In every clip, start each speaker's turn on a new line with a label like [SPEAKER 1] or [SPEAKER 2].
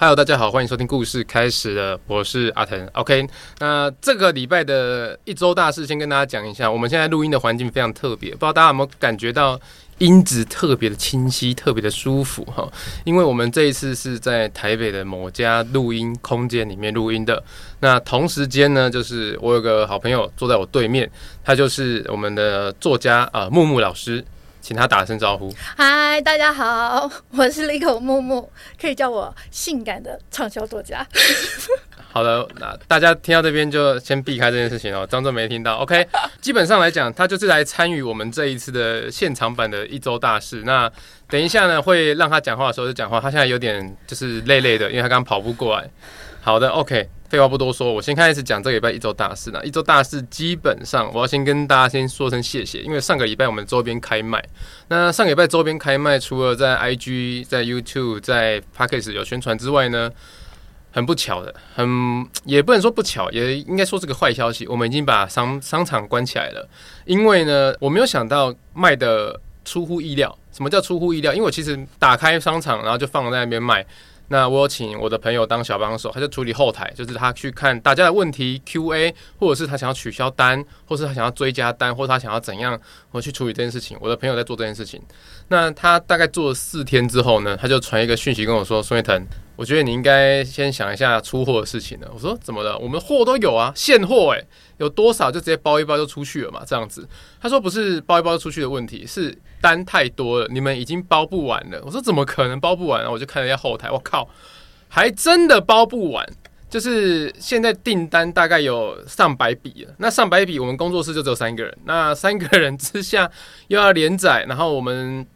[SPEAKER 1] Hello，大家好，欢迎收听故事开始了，我是阿腾。OK，那这个礼拜的一周大事，先跟大家讲一下。我们现在录音的环境非常特别，不知道大家有没有感觉到音质特别的清晰，特别的舒服哈？因为我们这一次是在台北的某家录音空间里面录音的。那同时间呢，就是我有个好朋友坐在我对面，他就是我们的作家啊、呃，木木老师。请他打声招呼。
[SPEAKER 2] 嗨，大家好，我是立口木木，可以叫我性感的畅销作家。
[SPEAKER 1] 好的，那大家听到这边就先避开这件事情哦，装作没听到。OK，基本上来讲，他就是来参与我们这一次的现场版的一周大事。那等一下呢，会让他讲话的时候就讲话。他现在有点就是累累的，因为他刚跑步过来。好的，OK。废话不多说，我先开始讲这个礼拜一周大事呢。一周大事基本上，我要先跟大家先说声谢谢，因为上个礼拜我们周边开卖。那上个礼拜周边开卖，除了在 IG、在 YouTube、在 parkas 有宣传之外呢，很不巧的，很 也不能说不巧，也应该说是个坏消息。我们已经把商商场关起来了，因为呢，我没有想到卖的出乎意料。什么叫出乎意料？因为我其实打开商场，然后就放在那边卖。那我有请我的朋友当小帮手，他就处理后台，就是他去看大家的问题 QA，或者是他想要取消单，或是他想要追加单，或者他想要怎样，我去处理这件事情。我的朋友在做这件事情。那他大概做了四天之后呢，他就传一个讯息跟我说：“孙月腾，我觉得你应该先想一下出货的事情了。”我说：“怎么了？我们货都有啊，现货诶，有多少就直接包一包就出去了嘛，这样子。”他说：“不是包一包就出去的问题，是单太多了，你们已经包不完了。”我说：“怎么可能包不完啊？”我就看了一下后台，我靠，还真的包不完。就是现在订单大概有上百笔了，那上百笔，我们工作室就只有三个人，那三个人之下又要连载，然后我们。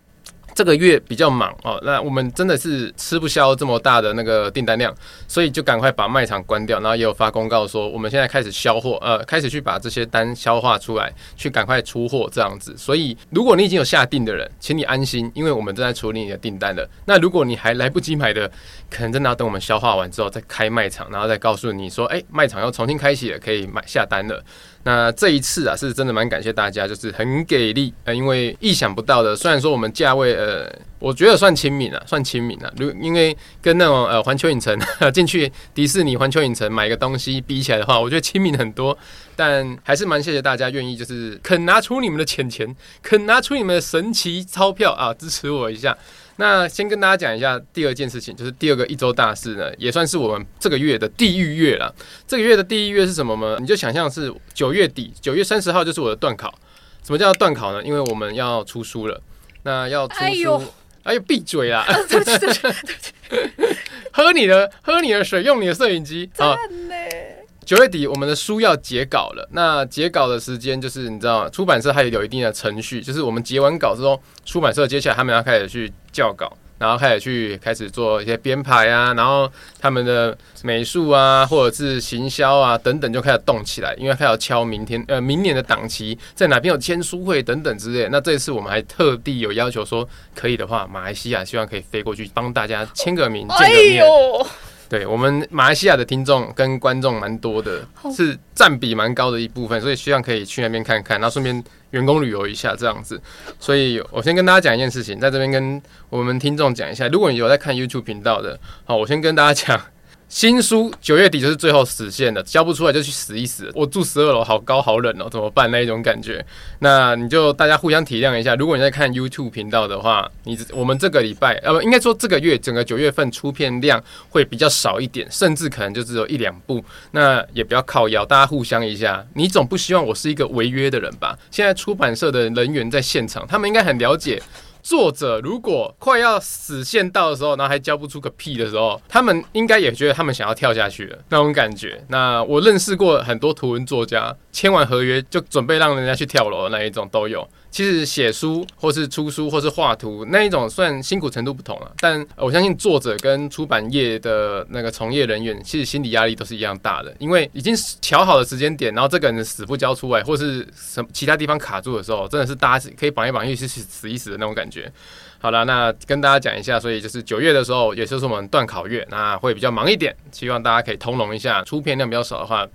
[SPEAKER 1] 这个月比较忙哦，那我们真的是吃不消这么大的那个订单量，所以就赶快把卖场关掉，然后也有发公告说我们现在开始销货，呃，开始去把这些单消化出来，去赶快出货这样子。所以如果你已经有下订的人，请你安心，因为我们正在处理你的订单了。那如果你还来不及买的，可能真的要等我们消化完之后再开卖场，然后再告诉你说，哎，卖场要重新开启了，可以买下单了。那这一次啊，是真的蛮感谢大家，就是很给力，呃，因为意想不到的，虽然说我们价位，呃，我觉得算亲民啊，算亲民啊，如因为跟那种呃环球影城 进去迪士尼环球影城买个东西比起来的话，我觉得亲民很多，但还是蛮谢谢大家愿意就是肯拿出你们的钱钱，肯拿出你们的神奇钞票啊，支持我一下。那先跟大家讲一下第二件事情，就是第二个一周大事呢，也算是我们这个月的地狱月了。这个月的地狱月是什么呢？你就想象是九月底，九月三十号就是我的断考。什么叫断考呢？因为我们要出书了。那要出书，哎呦，哎呦，闭嘴啦！喝你的，喝你的水，用你的摄影机啊。九月底我们的书要结稿了，那结稿的时间就是你知道，出版社还有有一定的程序，就是我们结完稿之后，出版社接下来他们要开始去校稿，然后开始去开始做一些编排啊，然后他们的美术啊，或者是行销啊等等就开始动起来，因为开始要敲明天呃明年的档期，在哪边有签书会等等之类。那这次我们还特地有要求说，可以的话，马来西亚希望可以飞过去帮大家签个名见个面。对，我们马来西亚的听众跟观众蛮多的，是占比蛮高的一部分，所以希望可以去那边看看，然后顺便员工旅游一下这样子。所以我先跟大家讲一件事情，在这边跟我们听众讲一下，如果你有在看 YouTube 频道的，好，我先跟大家讲。新书九月底就是最后死线了，交不出来就去死一死。我住十二楼，好高好冷哦，怎么办？那一种感觉，那你就大家互相体谅一下。如果你在看 YouTube 频道的话，你我们这个礼拜呃，应该说这个月整个九月份出片量会比较少一点，甚至可能就只有一两部。那也不要靠腰，大家互相一下。你总不希望我是一个违约的人吧？现在出版社的人员在现场，他们应该很了解。作者如果快要死线到的时候，然后还交不出个屁的时候，他们应该也觉得他们想要跳下去了那种感觉。那我认识过很多图文作家，签完合约就准备让人家去跳楼的那一种都有。其实写书或是出书或是画图那一种算辛苦程度不同了，但我相信作者跟出版业的那个从业人员，其实心理压力都是一样大的，因为已经调好的时间点，然后这个人死不交出来，或是什么其他地方卡住的时候，真的是大家可以绑一绑，一起死一死的那种感觉。好了，那跟大家讲一下，所以就是九月的时候，也就是我们段考月，那会比较忙一点，希望大家可以通融一下，出片量比较少的话。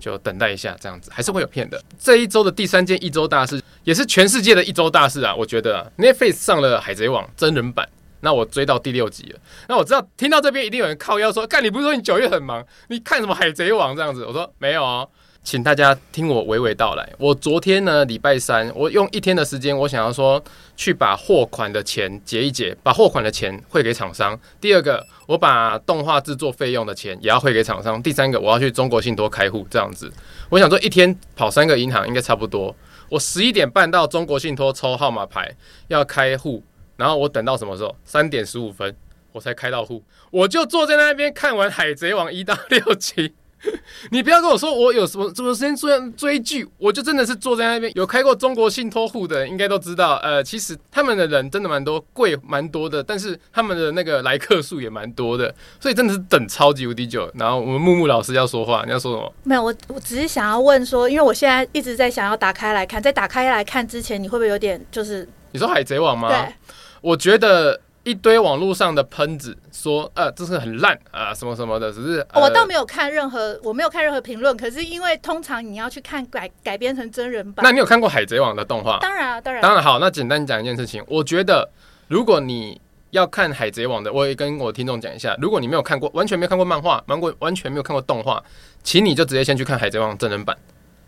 [SPEAKER 1] 就等待一下，这样子还是会有骗的。这一周的第三件一周大事，也是全世界的一周大事啊！我觉得啊，Netflix 上了《海贼王》真人版，那我追到第六集了。那我知道听到这边一定有人靠腰说：“干，你不是说你九月很忙？你看什么海贼王这样子？”我说：“没有啊。”请大家听我娓娓道来。我昨天呢，礼拜三，我用一天的时间，我想要说去把货款的钱结一结，把货款的钱汇给厂商。第二个，我把动画制作费用的钱也要汇给厂商。第三个，我要去中国信托开户，这样子。我想说一天跑三个银行应该差不多。我十一点半到中国信托抽号码牌要开户，然后我等到什么时候？三点十五分我才开到户，我就坐在那边看完《海贼王》一到六集。你不要跟我说我有什么什么时间追追剧，我就真的是坐在那边。有开过中国信托户的人应该都知道，呃，其实他们的人真的蛮多，贵蛮多的，但是他们的那个来客数也蛮多的，所以真的是等超级无敌久。然后我们木木老师要说话，你要说什么？
[SPEAKER 2] 没有，我我只是想要问说，因为我现在一直在想要打开来看，在打开来看之前，你会不会有点就是？
[SPEAKER 1] 你说海贼王吗？
[SPEAKER 2] 对，
[SPEAKER 1] 我觉得。一堆网络上的喷子说，呃，这是很烂啊，什么什么的，只是、呃、
[SPEAKER 2] 我倒没有看任何，我没有看任何评论。可是因为通常你要去看改改编成真人版，
[SPEAKER 1] 那你有看过《海贼王》的动画？
[SPEAKER 2] 当然啊，当然，
[SPEAKER 1] 当然好。那简单讲一件事情，我觉得如果你要看《海贼王》的，我也跟我听众讲一下，如果你没有看过，完全没有看过漫画，完过完全没有看过动画，请你就直接先去看《海贼王》真人版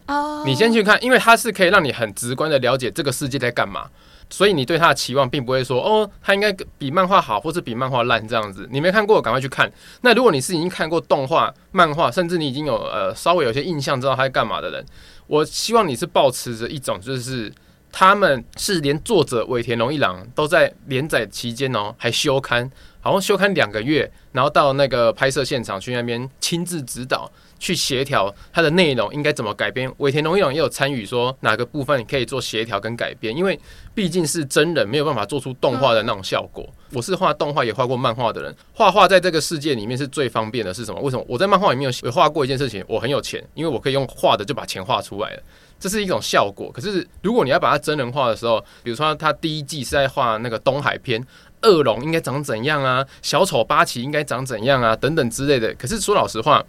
[SPEAKER 1] 哦。Oh. 你先去看，因为它是可以让你很直观的了解这个世界在干嘛。所以你对他的期望并不会说哦，他应该比漫画好，或是比漫画烂这样子。你没看过，赶快去看。那如果你是已经看过动画、漫画，甚至你已经有呃稍微有些印象，知道他在干嘛的人，我希望你是抱持着一种，就是他们是连作者尾田荣一郎都在连载期间哦，还休刊，好像休刊两个月，然后到那个拍摄现场去那边亲自指导。去协调它的内容应该怎么改编，尾田荣一郎也有参与，说哪个部分你可以做协调跟改编，因为毕竟是真人，没有办法做出动画的那种效果。我是画动画也画过漫画的人，画画在这个世界里面是最方便的是什么？为什么？我在漫画里面有画过一件事情，我很有钱，因为我可以用画的就把钱画出来了，这是一种效果。可是如果你要把它真人化的时候，比如说他第一季是在画那个东海篇，恶龙应该长怎样啊，小丑八旗应该长怎样啊，等等之类的。可是说老实话。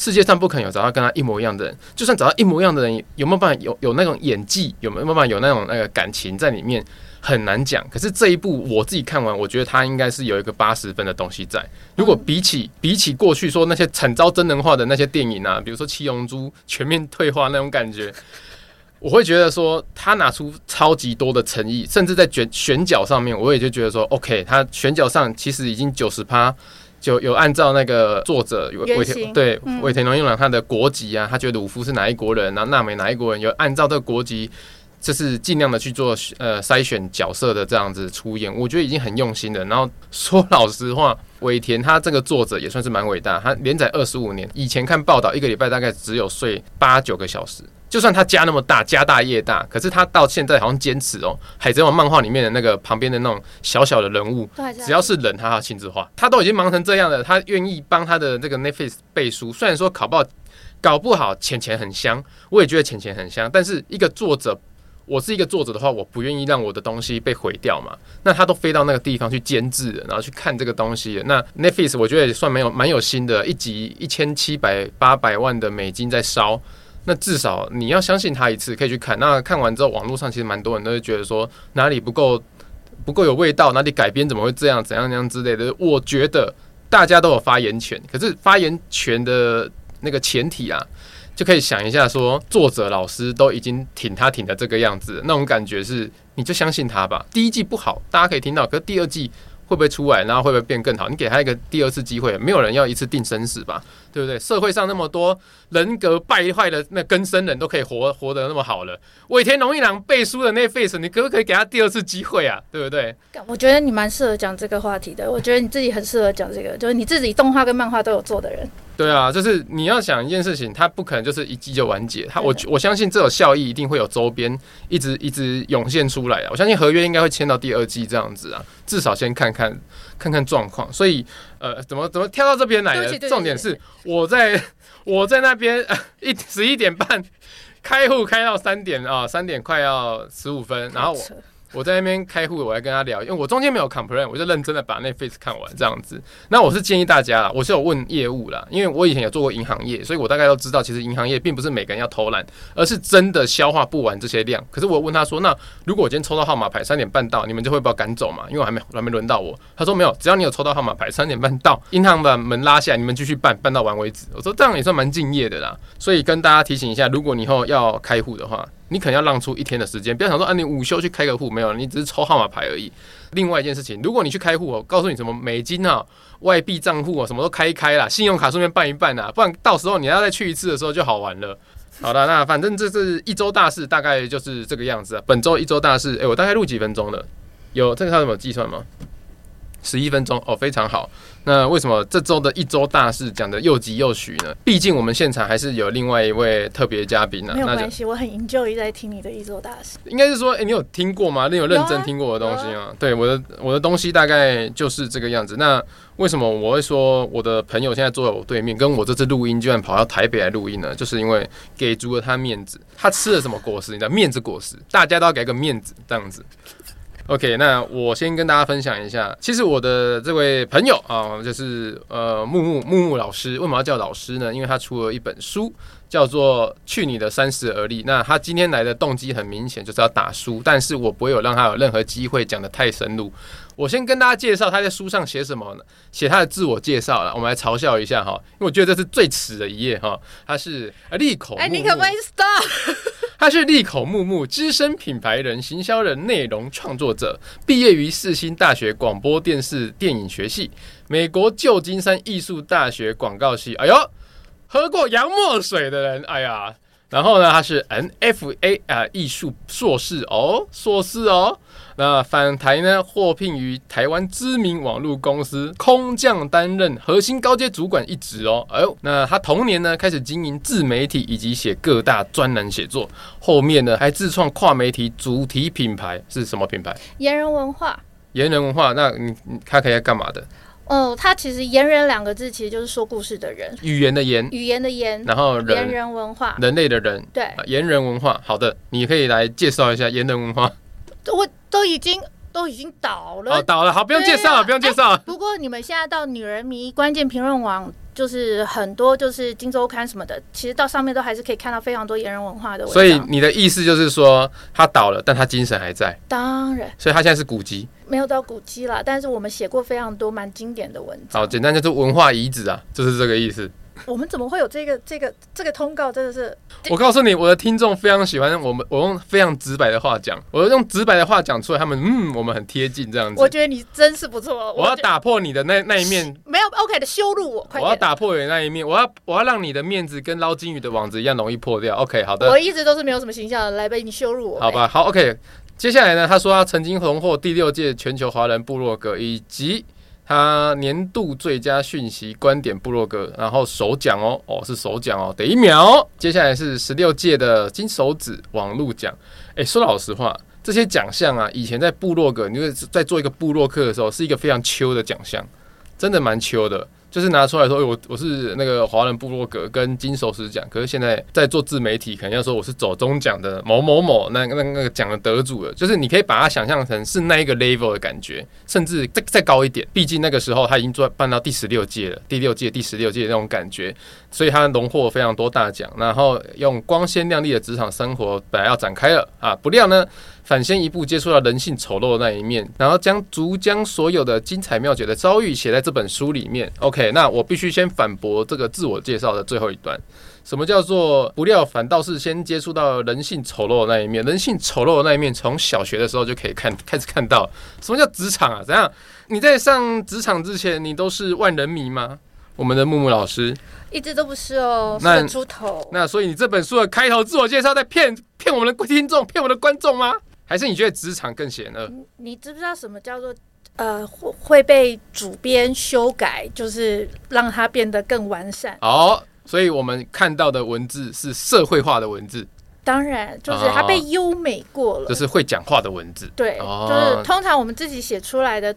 [SPEAKER 1] 世界上不可能有找到跟他一模一样的人，就算找到一模一样的人，有没有办法有有那种演技，有没有办法有那种那个感情在里面，很难讲。可是这一部我自己看完，我觉得他应该是有一个八十分的东西在。如果比起比起过去说那些惨遭真人化的那些电影啊，比如说《七龙珠》全面退化那种感觉，我会觉得说他拿出超级多的诚意，甚至在选选角上面，我也就觉得说，OK，他选角上其实已经九十趴。就有按照那个作者尾田对尾田荣一郎他的国籍啊，他觉得鲁夫是哪一国人，然后娜美哪一国人，有按照这个国籍，就是尽量的去做呃筛选角色的这样子出演，我觉得已经很用心了。然后 说老实话，尾田他这个作者也算是蛮伟大，他连载二十五年，以前看报道一个礼拜大概只有睡八九个小时。就算他家那么大，家大业大，可是他到现在好像坚持哦，《海贼王》漫画里面的那个旁边的那种小小的人物，只要是人，他要亲自画。他都已经忙成这样了，他愿意帮他的这个 Netflix 背书。虽然说考不好，搞不好钱钱很香，我也觉得钱钱很香。但是一个作者，我是一个作者的话，我不愿意让我的东西被毁掉嘛。那他都飞到那个地方去监制了，然后去看这个东西。那 Netflix 我觉得也算蛮有蛮有心的，一集一千七百八百万的美金在烧。那至少你要相信他一次，可以去看。那看完之后，网络上其实蛮多人都会觉得说哪里不够不够有味道，哪里改编怎么会这样，怎样怎样之类的。我觉得大家都有发言权，可是发言权的那个前提啊，就可以想一下说，作者老师都已经挺他挺的这个样子，那种感觉是，你就相信他吧。第一季不好，大家可以听到，可是第二季。会不会出来，然后会不会变更好？你给他一个第二次机会，没有人要一次定生死吧？对不对？社会上那么多人格败坏的那根生人都可以活活得那么好了，尾田荣一郎背书的那 face，你可不可以给他第二次机会啊？对不对？
[SPEAKER 2] 我觉得你蛮适合讲这个话题的。我觉得你自己很适合讲这个，就是你自己动画跟漫画都有做的人。
[SPEAKER 1] 对啊，就是你要想一件事情，它不可能就是一季就完结。它我我相信这种效益一定会有周边一直一直涌现出来啊。我相信合约应该会签到第二季这样子啊，至少先看看看看状况。所以呃，怎么怎么跳到这边来的？重点是我在 我在那边 一十一点半开户开到三点啊，三点快要十五分，然后我我在那边开户，我还跟他聊，因为我中间没有 complain，我就认真的把那 face 看完这样子。那我是建议大家啦，我是有问业务啦，因为我以前有做过银行业，所以我大概都知道，其实银行业并不是每个人要偷懒，而是真的消化不完这些量。可是我问他说，那如果我今天抽到号码牌三点半到，你们就会把我赶走嘛？因为我还没还没轮到我。他说没有，只要你有抽到号码牌三点半到，银行把门拉下来，你们继续办，办到完为止。我说这样也算蛮敬业的啦。所以跟大家提醒一下，如果你以后要开户的话，你可能要让出一天的时间，不要想说啊，你午休去开个户没有，你只是抽号码牌而已。另外一件事情，如果你去开户，我告诉你什么美金啊、外币账户啊，什么都开一开啦，信用卡顺便办一办啦，不然到时候你要再去一次的时候就好玩了。好的，那反正这是一周大事，大概就是这个样子啊。本周一周大事，诶、我大概录几分钟了？有这个他有没有计算吗？十一分钟哦，非常好。那为什么这周的一周大事讲的又急又徐呢？毕竟我们现场还是有另外一位特别嘉宾呢。
[SPEAKER 2] 没有关系，我很 enjoy 在听你的一周大事。
[SPEAKER 1] 应该是说，哎、欸，你有听过吗？你有认真听过我的东西吗？对，我的我的东西大概就是这个样子。那为什么我会说我的朋友现在坐在我对面，跟我这次录音居然跑到台北来录音呢？就是因为给足了他面子。他吃了什么果实？你知道，面子果实，大家都要给个面子，这样子。OK，那我先跟大家分享一下，其实我的这位朋友啊，就是呃木木木木老师，为什么要叫老师呢？因为他出了一本书，叫做《去你的三十而立》。那他今天来的动机很明显，就是要打书，但是我不会有让他有任何机会讲的太深入。我先跟大家介绍他在书上写什么呢？写他的自我介绍了，我们来嘲笑一下哈，因为我觉得这是最耻的一页哈。他是利口木木，哎，你可不可以 stop？他是利口木木资深品牌人、行销人、内容创作者，毕业于世新大学广播电视电影学系，美国旧金山艺术大学广告系。哎呦，喝过洋墨水的人，哎呀，然后呢，他是 NFA 啊艺术硕士哦，硕士哦。那返台呢，获聘于台湾知名网络公司空降，担任核心高阶主管一职哦。哎呦，那他同年呢，开始经营自媒体以及写各大专栏写作，后面呢还自创跨媒体主题品牌，是什么品牌？
[SPEAKER 2] 言人文化。
[SPEAKER 1] 言人文化，那你他可以干嘛的？
[SPEAKER 2] 哦，他其实“言人”两个字其实就是说故事的人，
[SPEAKER 1] 语言的言，
[SPEAKER 2] 语言的言，
[SPEAKER 1] 然后人
[SPEAKER 2] 言人文化，
[SPEAKER 1] 人类的人，
[SPEAKER 2] 对，
[SPEAKER 1] 言人文化。好的，你可以来介绍一下言人文化。
[SPEAKER 2] 我都已经都已经倒了，
[SPEAKER 1] 哦，倒了，好，不用介绍了，啊、不用介绍了。
[SPEAKER 2] 不过你们现在到女人迷关键评论网，就是很多就是金周刊什么的，其实到上面都还是可以看到非常多言人文化的文章。
[SPEAKER 1] 所以你的意思就是说，他倒了，但他精神还在。
[SPEAKER 2] 当然，
[SPEAKER 1] 所以他现在是古籍，
[SPEAKER 2] 没有到古籍了，但是我们写过非常多蛮经典的文章。
[SPEAKER 1] 好，简单就是文化遗址啊，就是这个意思。
[SPEAKER 2] 我们怎么会有这个这个这个通告？真的是，
[SPEAKER 1] 我告诉你，我的听众非常喜欢我们，我用非常直白的话讲，我用直白的话讲出来，他们嗯，我们很贴近这样子。
[SPEAKER 2] 我觉得你真是不错。
[SPEAKER 1] 我要打破你的那那一面，
[SPEAKER 2] 没有 OK 的羞辱我，快。
[SPEAKER 1] 我要打破你的那一面，我要我要让你的面子跟捞金鱼的网子一样容易破掉。OK，好的。
[SPEAKER 2] 我一直都是没有什么形象的，来被你羞辱我。
[SPEAKER 1] 好吧，好 OK。接下来呢，他说他曾经荣获第六届全球华人部落格以及。他年度最佳讯息观点部落格，然后首奖哦，哦是首奖哦，等一秒。接下来是十六届的金手指网络奖。诶，说老实话，这些奖项啊，以前在部落格，你在做一个部落客的时候，是一个非常秋的奖项，真的蛮秋的。就是拿出来说，我我是那个华人部落格跟金手指奖，可是现在在做自媒体，可能要说我是走中奖的某某某那那那个奖的得主了。就是你可以把它想象成是那一个 level 的感觉，甚至再再高一点。毕竟那个时候他已经做办到第十六届了，第六届第十六届那种感觉，所以他荣获非常多大奖。然后用光鲜亮丽的职场生活本来要展开了啊，不料呢。反先一步接触到人性丑陋的那一面，然后将逐将所有的精彩妙绝的遭遇写在这本书里面。OK，那我必须先反驳这个自我介绍的最后一段。什么叫做不料反倒是先接触到人性丑陋的那一面？人性丑陋的那一面，从小学的时候就可以看开始看到。什么叫职场啊？怎样？你在上职场之前，你都是万人迷吗？我们的木木老师
[SPEAKER 2] 一直都不是哦，是个猪头。
[SPEAKER 1] 那所以你这本书的开头自我介绍在骗骗我们的听众，骗我们的观众吗？还是你觉得职场更险恶？
[SPEAKER 2] 你知不知道什么叫做呃会会被主编修改，就是让它变得更完善？
[SPEAKER 1] 哦，所以我们看到的文字是社会化的文字，
[SPEAKER 2] 当然就是它被优美过了，
[SPEAKER 1] 就是会讲话的文字。
[SPEAKER 2] 对，哦、就是通常我们自己写出来的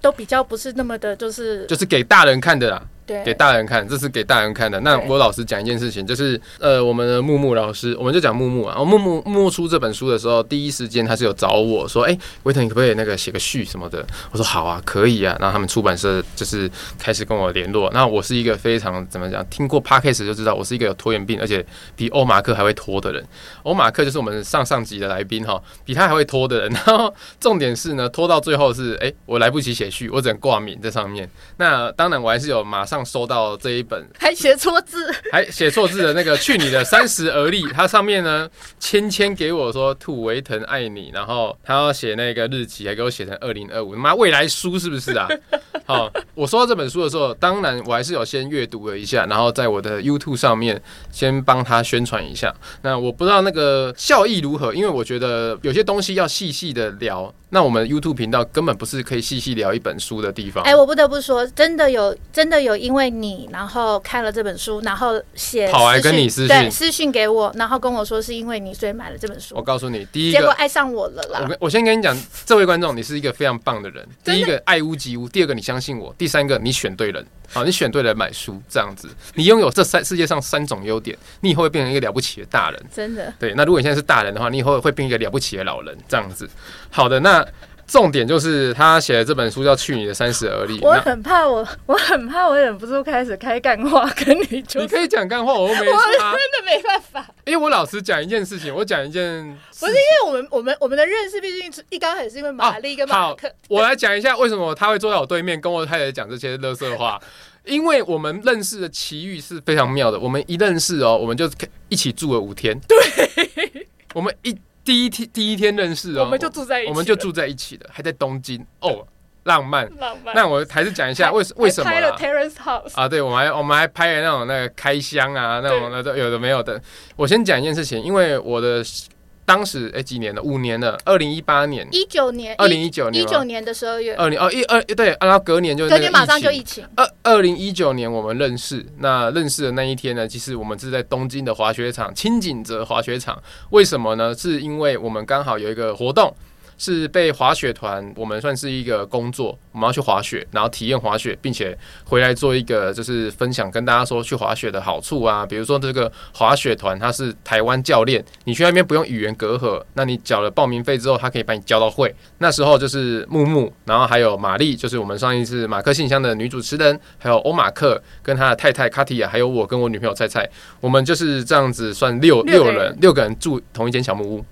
[SPEAKER 2] 都比较不是那么的，就是
[SPEAKER 1] 就是给大人看的啦。
[SPEAKER 2] 对，
[SPEAKER 1] 给大人看，这是给大人看的。那我老实讲一件事情，就是呃，我们的木木老师，我们就讲木木啊。木木木木出这本书的时候，第一时间他是有找我说，哎、欸，维腾，你可不可以那个写个序什么的？我说好啊，可以啊。然后他们出版社就是开始跟我联络。那我是一个非常怎么讲，听过 Podcast 就知道，我是一个有拖延病，而且比欧马克还会拖的人。欧马克就是我们上上集的来宾哈，比他还会拖的人。然后重点是呢，拖到最后是，哎、欸，我来不及写序，我只能挂名在上面。那当然，我还是有马上收到这一本，
[SPEAKER 2] 还写错字，
[SPEAKER 1] 还写错字的那个去你的三十而立，它上面呢芊芊给我说兔维腾爱你，然后他要写那个日期，还给我写成二零二五，妈未来书是不是啊？好，我收到这本书的时候，当然我还是有先阅读了一下，然后在我的 YouTube 上面先帮他宣传一下。那我不知道那个效益如何，因为我觉得有些东西要细细的聊。那我们 YouTube 频道根本不是可以细细聊一本书的地方。
[SPEAKER 2] 哎，我不得不说，真的有，真的有，因为你然后看了这本书，然后写
[SPEAKER 1] 跑来跟你私讯，
[SPEAKER 2] 私讯给我，然后跟我说是因为你所以买了这本书。
[SPEAKER 1] 我告诉你，第一个
[SPEAKER 2] 结果爱上我了啦。
[SPEAKER 1] 我我先跟你讲，这位观众，你是一个非常棒的人。第一个爱屋及乌，第二个你相信我，第三个你选对人。好，你选对了买书，这样子，你拥有这三世界上三种优点，你以后会变成一个了不起的大人。
[SPEAKER 2] 真的。对，
[SPEAKER 1] 那如果你现在是大人的话，你以后会变一个了不起的老人，这样子。好的，那。重点就是他写的这本书叫《去你的三十而立》。
[SPEAKER 2] 我很怕我，我很怕我忍不住开始开干话跟你说。
[SPEAKER 1] 你可以讲干话，我又没说。
[SPEAKER 2] 我真的没办法。
[SPEAKER 1] 因为我老实讲一件事情，我讲一件。
[SPEAKER 2] 不是因为我们我们我们的认识，毕竟一刚开始是因为玛丽跟马克。
[SPEAKER 1] 好，我来讲一下为什么他会坐在我对面跟我太太讲这些乐色话。因为我们认识的奇遇是非常妙的。我们一认识哦，我们就一起住了五天。
[SPEAKER 2] 对。
[SPEAKER 1] 我们一。第一天第一天认识哦，
[SPEAKER 2] 我们就住在一起，
[SPEAKER 1] 我们就住在一起了，还在东京哦，浪漫
[SPEAKER 2] 浪漫。
[SPEAKER 1] 那我还是讲一下为为什么
[SPEAKER 2] 拍了 Terrace House
[SPEAKER 1] 啊？对，我们还我们还拍了那种那个开箱啊，那种那种有的没有的。我先讲一件事情，因为我的。当时哎、欸，几年了？五年了。二零一八年，
[SPEAKER 2] 一九年，
[SPEAKER 1] 二零一九年，
[SPEAKER 2] 一九年的十二月，
[SPEAKER 1] 二零哦一二对，然后隔年就隔
[SPEAKER 2] 年马上就疫情。
[SPEAKER 1] 二二零一九年我们认识，那认识的那一天呢，其实我们是在东京的滑雪场青井泽滑雪场。为什么呢？是因为我们刚好有一个活动。是被滑雪团，我们算是一个工作，我们要去滑雪，然后体验滑雪，并且回来做一个就是分享，跟大家说去滑雪的好处啊。比如说这个滑雪团，他是台湾教练，你去那边不用语言隔阂，那你缴了报名费之后，他可以把你教到会。那时候就是木木，然后还有玛丽，就是我们上一次马克信箱的女主持人，还有欧马克跟他的太太卡提亚，还有我跟我女朋友菜菜，我们就是这样子算六六人，六个人住同一间小木屋。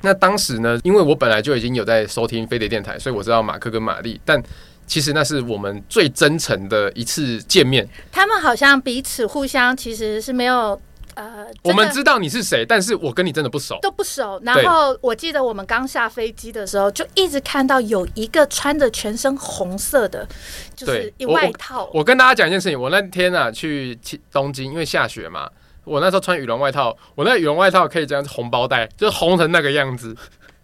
[SPEAKER 1] 那当时呢，因为我本来就已经有在收听飞碟电台，所以我知道马克跟玛丽。但其实那是我们最真诚的一次见面。
[SPEAKER 2] 他们好像彼此互相其实是没有呃，
[SPEAKER 1] 我们知道你是谁，但是我跟你真的不熟，
[SPEAKER 2] 都不熟。然后我记得我们刚下飞机的时候，就一直看到有一个穿着全身红色的，就是一外套。
[SPEAKER 1] 我，我，我跟大家讲一件事情，我那天啊去东京，因为下雪嘛。我那时候穿羽绒外套，我那羽绒外套可以这样子红包袋，就是红成那个样子。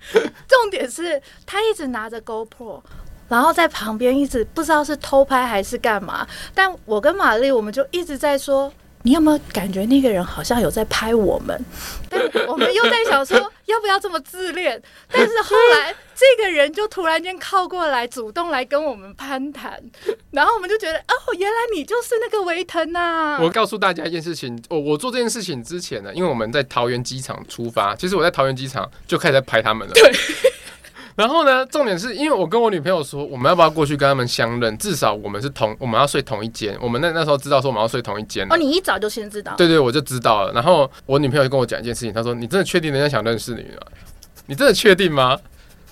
[SPEAKER 2] 重点是他一直拿着 GoPro，然后在旁边一直不知道是偷拍还是干嘛。但我跟玛丽，我们就一直在说。你有没有感觉那个人好像有在拍我们？但我们又在想说要不要这么自恋？但是后来这个人就突然间靠过来，主动来跟我们攀谈，然后我们就觉得哦，原来你就是那个维腾呐！
[SPEAKER 1] 我告诉大家一件事情，我我做这件事情之前呢，因为我们在桃园机场出发，其实我在桃园机场就开始在拍他们了。
[SPEAKER 2] 对。
[SPEAKER 1] 然后呢，重点是因为我跟我女朋友说，我们要不要过去跟他们相认？至少我们是同，我们要睡同一间。我们那那时候知道说我们要睡同一间。
[SPEAKER 2] 哦，你一早就先知道？
[SPEAKER 1] 对对，我就知道了。然后我女朋友就跟我讲一件事情，她说：“你真的确定人家想认识你吗？你真的确定吗？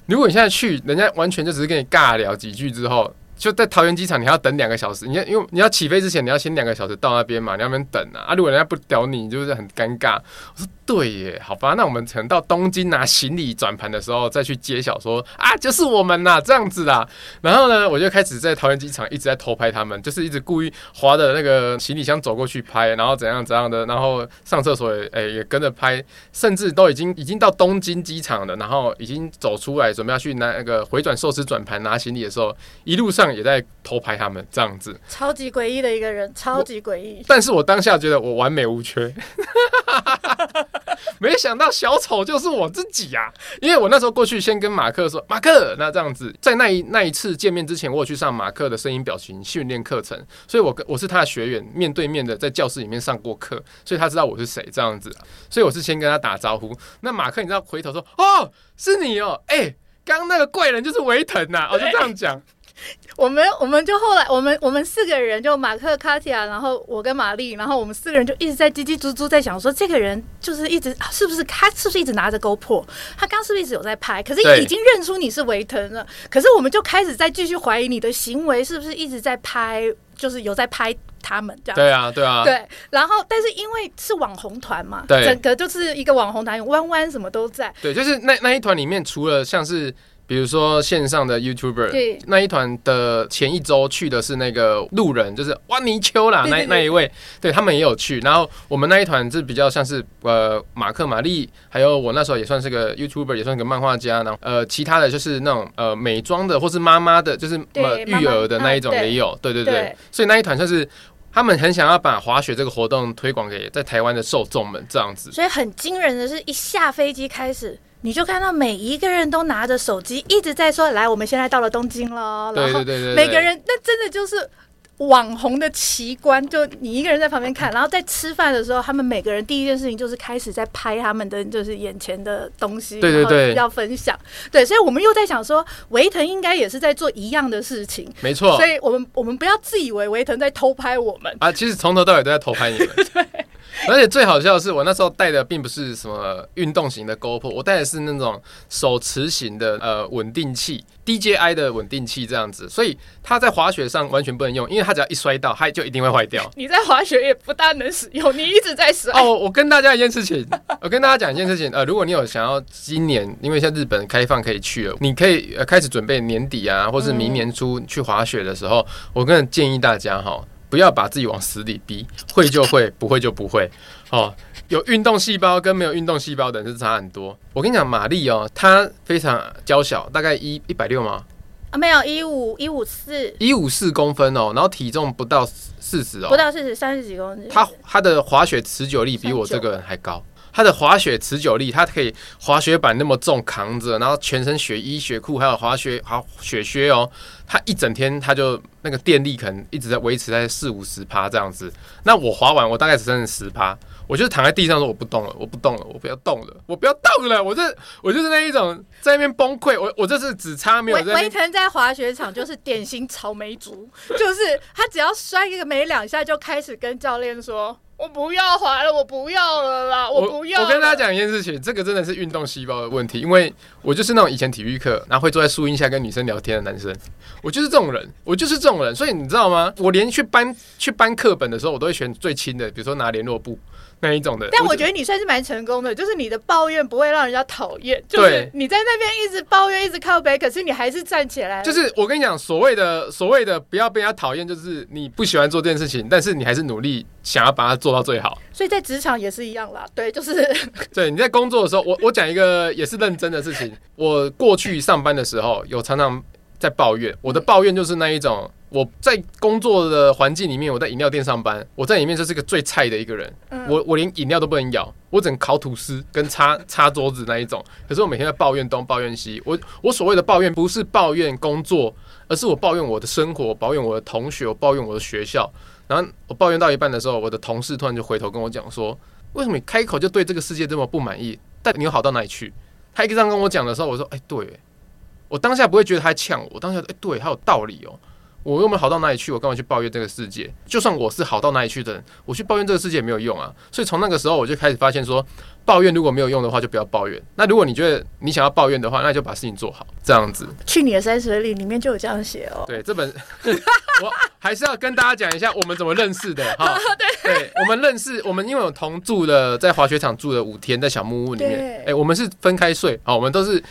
[SPEAKER 1] 如果你现在去，人家完全就只是跟你尬聊几句之后。”就在桃园机场，你还要等两个小时。你要因为你要起飞之前，你要先两个小时到那边嘛，你那边等啊。啊，如果人家不屌你，你就是很尴尬。我说对耶，好吧，那我们可能到东京拿行李转盘的时候再去揭晓说啊，就是我们呐，这样子啦。然后呢，我就开始在桃园机场一直在偷拍他们，就是一直故意划着那个行李箱走过去拍，然后怎样怎样的，然后上厕所也诶、也跟着拍，甚至都已经已经到东京机场了，然后已经走出来准备要去拿那个回转寿司转盘拿行李的时候，一路上。也在偷拍他们这样子，
[SPEAKER 2] 超级诡异的一个人，超级诡异。
[SPEAKER 1] 但是我当下觉得我完美无缺，没想到小丑就是我自己呀、啊！因为我那时候过去先跟马克说，马克，那这样子，在那一那一次见面之前，我有去上马克的声音表情训练课程，所以我跟我是他的学员，面对面的在教室里面上过课，所以他知道我是谁这样子，所以我是先跟他打招呼。那马克，你知道回头说，哦，是你哦，哎、欸，刚刚那个怪人就是维腾呐，我就这样讲。
[SPEAKER 2] 我们我们就后来我们我们四个人就马克、卡提亚，然后我跟玛丽，然后我们四个人就一直在叽叽喳喳在想说，这个人就是一直是不是他是不是一直拿着 GoPro，他刚是不是一直有在拍？可是已经认出你是维腾了，可是我们就开始在继续怀疑你的行为是不是一直在拍，就是有在拍他们这样。
[SPEAKER 1] 对啊，对啊，
[SPEAKER 2] 对。然后但是因为是网红团嘛，
[SPEAKER 1] 对，
[SPEAKER 2] 整个就是一个网红团，弯弯什么都在。
[SPEAKER 1] 对，就是那那一团里面，除了像是。比如说线上的 YouTuber，对那一团的前一周去的是那个路人，就是哇泥鳅啦，那那一位，对他们也有去。然后我们那一团是比较像是呃马克、玛丽，还有我那时候也算是个 YouTuber，也算是个漫画家。然后呃其他的就是那种呃美妆的或是妈妈的，就是呃育儿的那一种也有。对对对，所以那一团算是他们很想要把滑雪这个活动推广给在台湾的受众们这样子。
[SPEAKER 2] 所以很惊人的是，一下飞机开始。你就看到每一个人都拿着手机，一直在说：“来，我们现在到了东京了。”然后每个人，那真的就是网红的奇观。就你一个人在旁边看，然后在吃饭的时候，他们每个人第一件事情就是开始在拍他们的就是眼前的东西，对对对，要分享。对，所以我们又在想说，维腾应该也是在做一样的事情，
[SPEAKER 1] 没错。
[SPEAKER 2] 所以我们我们不要自以为维腾在偷拍我们
[SPEAKER 1] 啊，其实从头到尾都在偷拍你们。对。而且最好笑的是，我那时候带的并不是什么运动型的 GoPro，我带的是那种手持型的呃稳定器，DJI 的稳定器这样子，所以它在滑雪上完全不能用，因为它只要一摔到，它就一定会坏掉。
[SPEAKER 2] 你在滑雪也不大能使用，你一直在摔。
[SPEAKER 1] 哦，我跟大家一件事情，我跟大家讲一件事情，呃，如果你有想要今年，因为现在日本开放可以去了，你可以呃开始准备年底啊，或是明年初去滑雪的时候，我更建议大家哈。不要把自己往死里逼，会就会，不会就不会。哦，有运动细胞跟没有运动细胞的人是差很多。我跟你讲，玛丽哦，她非常娇小，大概一一百六吗？
[SPEAKER 2] 啊，没有一五一五四，
[SPEAKER 1] 一五四公分哦，然后体重不到四十哦，
[SPEAKER 2] 不到四十，三十几公斤。
[SPEAKER 1] 他他的滑雪持久力比我这个人还高。他的滑雪持久力，他可以滑雪板那么重扛着，然后全身雪衣雪裤还有滑雪滑雪靴哦，他一整天他就那个电力可能一直在维持在四五十趴这样子。那我滑完我大概只剩十趴，我就是躺在地上说我不动了，我不动了，我不要动了，我不要动了，我这我就是那一种在那边崩溃，我我这是只差没有在。维
[SPEAKER 2] 腾在滑雪场就是典型草莓族，就是他只要摔一个没两下就开始跟教练说。我不要滑了，我不要了啦！我不要。
[SPEAKER 1] 我跟大家讲一件事情，这个真的是运动细胞的问题，因为我就是那种以前体育课，然后会坐在树荫下跟女生聊天的男生，我就是这种人，我就是这种人。所以你知道吗？我连去搬去搬课本的时候，我都会选最轻的，比如说拿联络簿。那一种的，
[SPEAKER 2] 但我觉得你算是蛮成功的，就是你的抱怨不会让人家讨厌，就是你在那边一直抱怨，一直靠北，可是你还是站起来。
[SPEAKER 1] 就是我跟你讲，所谓的所谓的不要被人家讨厌，就是你不喜欢做这件事情，但是你还是努力想要把它做到最好。
[SPEAKER 2] 所以在职场也是一样啦，对，就是
[SPEAKER 1] 对你在工作的时候，我我讲一个也是认真的事情，我过去上班的时候有常常在抱怨，我的抱怨就是那一种。我在工作的环境里面，我在饮料店上班，我在里面就是个最菜的一个人。我我连饮料都不能咬，我只能烤吐司跟擦 擦桌子那一种。可是我每天在抱怨东抱怨西。我我所谓的抱怨不是抱怨工作，而是我抱怨我的生活，抱怨我的同学，我抱怨我的学校。然后我抱怨到一半的时候，我的同事突然就回头跟我讲说：“为什么你开口就对这个世界这么不满意？但你又好到哪里去？”他一个这样跟我讲的时候，我说：“哎，对，我当下不会觉得他呛我，我当下哎，对，他有道理哦。”我又没好到哪里去，我干嘛去抱怨这个世界？就算我是好到哪里去的人，我去抱怨这个世界也没有用啊。所以从那个时候我就开始发现说，抱怨如果没有用的话，就不要抱怨。那如果你觉得你想要抱怨的话，那就把事情做好，这样子。
[SPEAKER 2] 去你的三十而立里面就有这样写哦。
[SPEAKER 1] 对，这本我还是要跟大家讲一下我们怎么认识的哈。对，对，我们认识，我们因为有同住了，在滑雪场住了五天，在小木屋里面。哎、欸，我们是分开睡啊，我们都是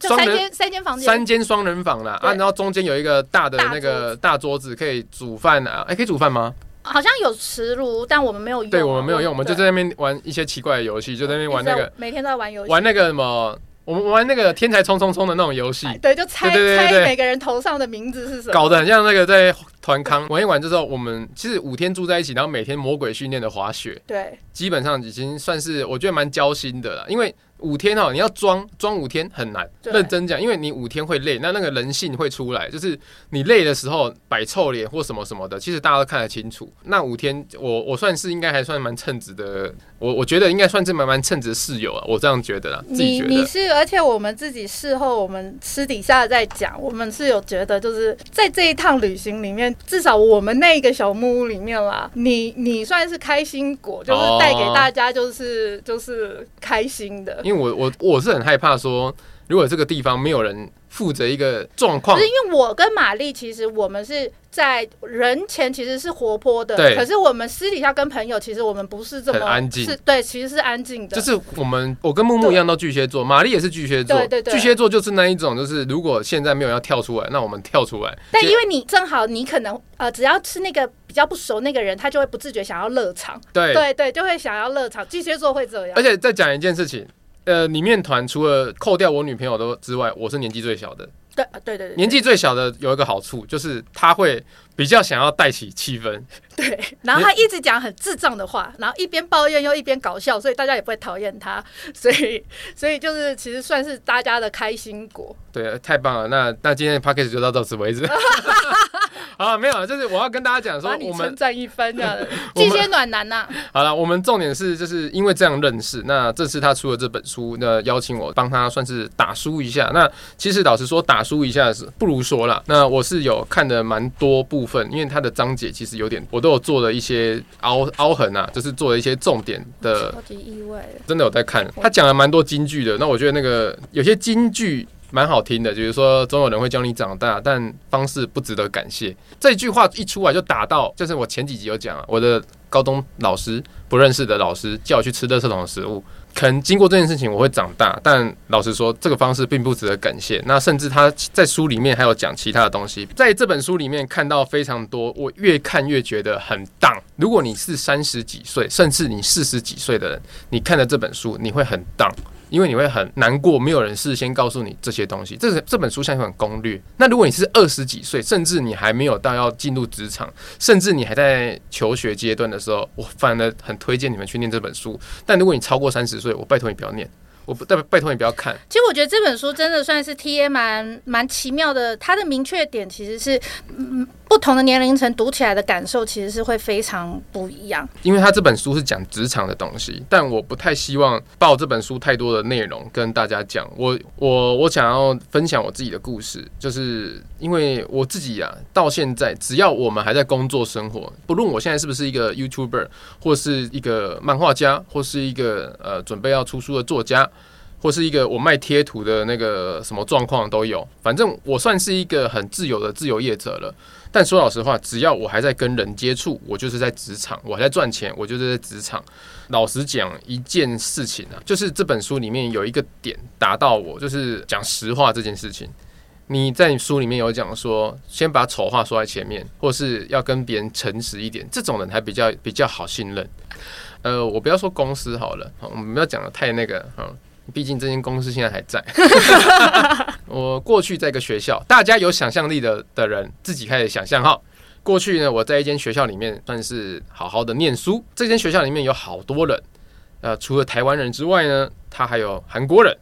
[SPEAKER 1] 双人
[SPEAKER 2] 三间三间房间，
[SPEAKER 1] 三间双人房啦啊，然后中间有一个大的那个大桌子可以煮饭啊。哎、欸，可以煮饭吗？
[SPEAKER 2] 好像有磁炉，但我们没有用。
[SPEAKER 1] 对，我们没有用，我们就在那边玩一些奇怪的游戏，就在那边玩那个，
[SPEAKER 2] 每天都在玩游戏，
[SPEAKER 1] 玩那个什么，我们玩那个天才冲冲冲的那种游戏。
[SPEAKER 2] 对，就猜猜每个人头上的名字是什么，
[SPEAKER 1] 搞得很像那个在团康玩一玩之后，我们其实五天住在一起，然后每天魔鬼训练的滑雪，
[SPEAKER 2] 对，
[SPEAKER 1] 基本上已经算是我觉得蛮交心的了，因为。五天哦，你要装装五天很难，认真讲，因为你五天会累，那那个人性会出来，就是你累的时候摆臭脸或什么什么的，其实大家都看得清楚。那五天我我算是应该还算蛮称职的，我我觉得应该算是蛮蛮称职的室友啊，我这样觉得啦。
[SPEAKER 2] 你你是，而且我们自己事后我们私底下在讲，我们是有觉得就是在这一趟旅行里面，至少我们那一个小木屋里面啦，你你算是开心果，就是带给大家就是就是开心的。
[SPEAKER 1] 因为我我我是很害怕说，如果这个地方没有人负责一个状况，
[SPEAKER 2] 是因为我跟玛丽其实我们是在人前其实是活泼的，对，可是我们私底下跟朋友其实我们不是这么
[SPEAKER 1] 安静，
[SPEAKER 2] 是对，其实是安静的。
[SPEAKER 1] 就是我们我跟木木一样都巨蟹座，玛丽也是巨蟹座，
[SPEAKER 2] 对对对，
[SPEAKER 1] 巨蟹座就是那一种，就是如果现在没有要跳出来，那我们跳出来。
[SPEAKER 2] 但因为你正好你可能呃，只要是那个比较不熟那个人，他就会不自觉想要热场，
[SPEAKER 1] 对
[SPEAKER 2] 对对，就会想要热场。巨蟹座会这样，
[SPEAKER 1] 而且再讲一件事情。呃，里面团除了扣掉我女朋友的之外，我是年纪最小的。
[SPEAKER 2] 对，对对对，
[SPEAKER 1] 年纪最小的有一个好处，就是他会比较想要带起气氛。
[SPEAKER 2] 对，然后他一直讲很智障的话，然后一边抱怨又一边搞笑，所以大家也不会讨厌他。所以，所以就是其实算是大家的开心果。
[SPEAKER 1] 对，太棒了。那那今天的 podcast 就到到此为止。啊，没有，就是我要跟大家讲说，我们
[SPEAKER 2] 称赞一番这样的巨蟹暖男呐。
[SPEAKER 1] 好了，我们重点是就是因为这样认识。那这次他出了这本书，那邀请我帮他算是打书一下。那其实老实说，打书一下是不如说了。那我是有看的蛮多部分，因为他的章节其实有点，我都有做了一些凹凹痕啊，就是做了一些重点的。
[SPEAKER 2] 超级意外，
[SPEAKER 1] 真的有在看，他讲了蛮多金句的。那我觉得那个有些金句。蛮好听的，就是说总有人会教你长大，但方式不值得感谢。这句话一出来就打到，就是我前几集有讲，我的高中老师不认识的老师叫我去吃垃圾桶的食物，可能经过这件事情我会长大，但老实说这个方式并不值得感谢。那甚至他在书里面还有讲其他的东西，在这本书里面看到非常多，我越看越觉得很荡。如果你是三十几岁，甚至你四十几岁的人，你看了这本书，你会很荡。因为你会很难过，没有人事先告诉你这些东西。这这本书像一本攻略。那如果你是二十几岁，甚至你还没有到要进入职场，甚至你还在求学阶段的时候，我反而很推荐你们去念这本书。但如果你超过三十岁，我拜托你不要念。我不，拜拜托你不要看。
[SPEAKER 2] 其实我觉得这本书真的算是 TA 蛮蛮奇妙的。它的明确点其实是，嗯，不同的年龄层读起来的感受其实是会非常不一样。
[SPEAKER 1] 因为他这本书是讲职场的东西，但我不太希望报这本书太多的内容跟大家讲。我我我想要分享我自己的故事，就是因为我自己啊，到现在只要我们还在工作生活，不论我现在是不是一个 YouTuber，或是一个漫画家，或是一个呃准备要出书的作家。或是一个我卖贴图的那个什么状况都有，反正我算是一个很自由的自由业者了。但说老实话，只要我还在跟人接触，我就是在职场；我还在赚钱，我就是在职场。老实讲一件事情啊，就是这本书里面有一个点达到我，就是讲实话这件事情。你在书里面有讲说，先把丑话说在前面，或是要跟别人诚实一点，这种人还比较比较好信任。呃，我不要说公司好了，我们不要讲的太那个，嗯。毕竟这间公司现在还在。我过去在一个学校，大家有想象力的的人自己开始想象哈。过去呢，我在一间学校里面算是好好的念书。这间学校里面有好多人，呃，除了台湾人之外呢，他还有韩国人，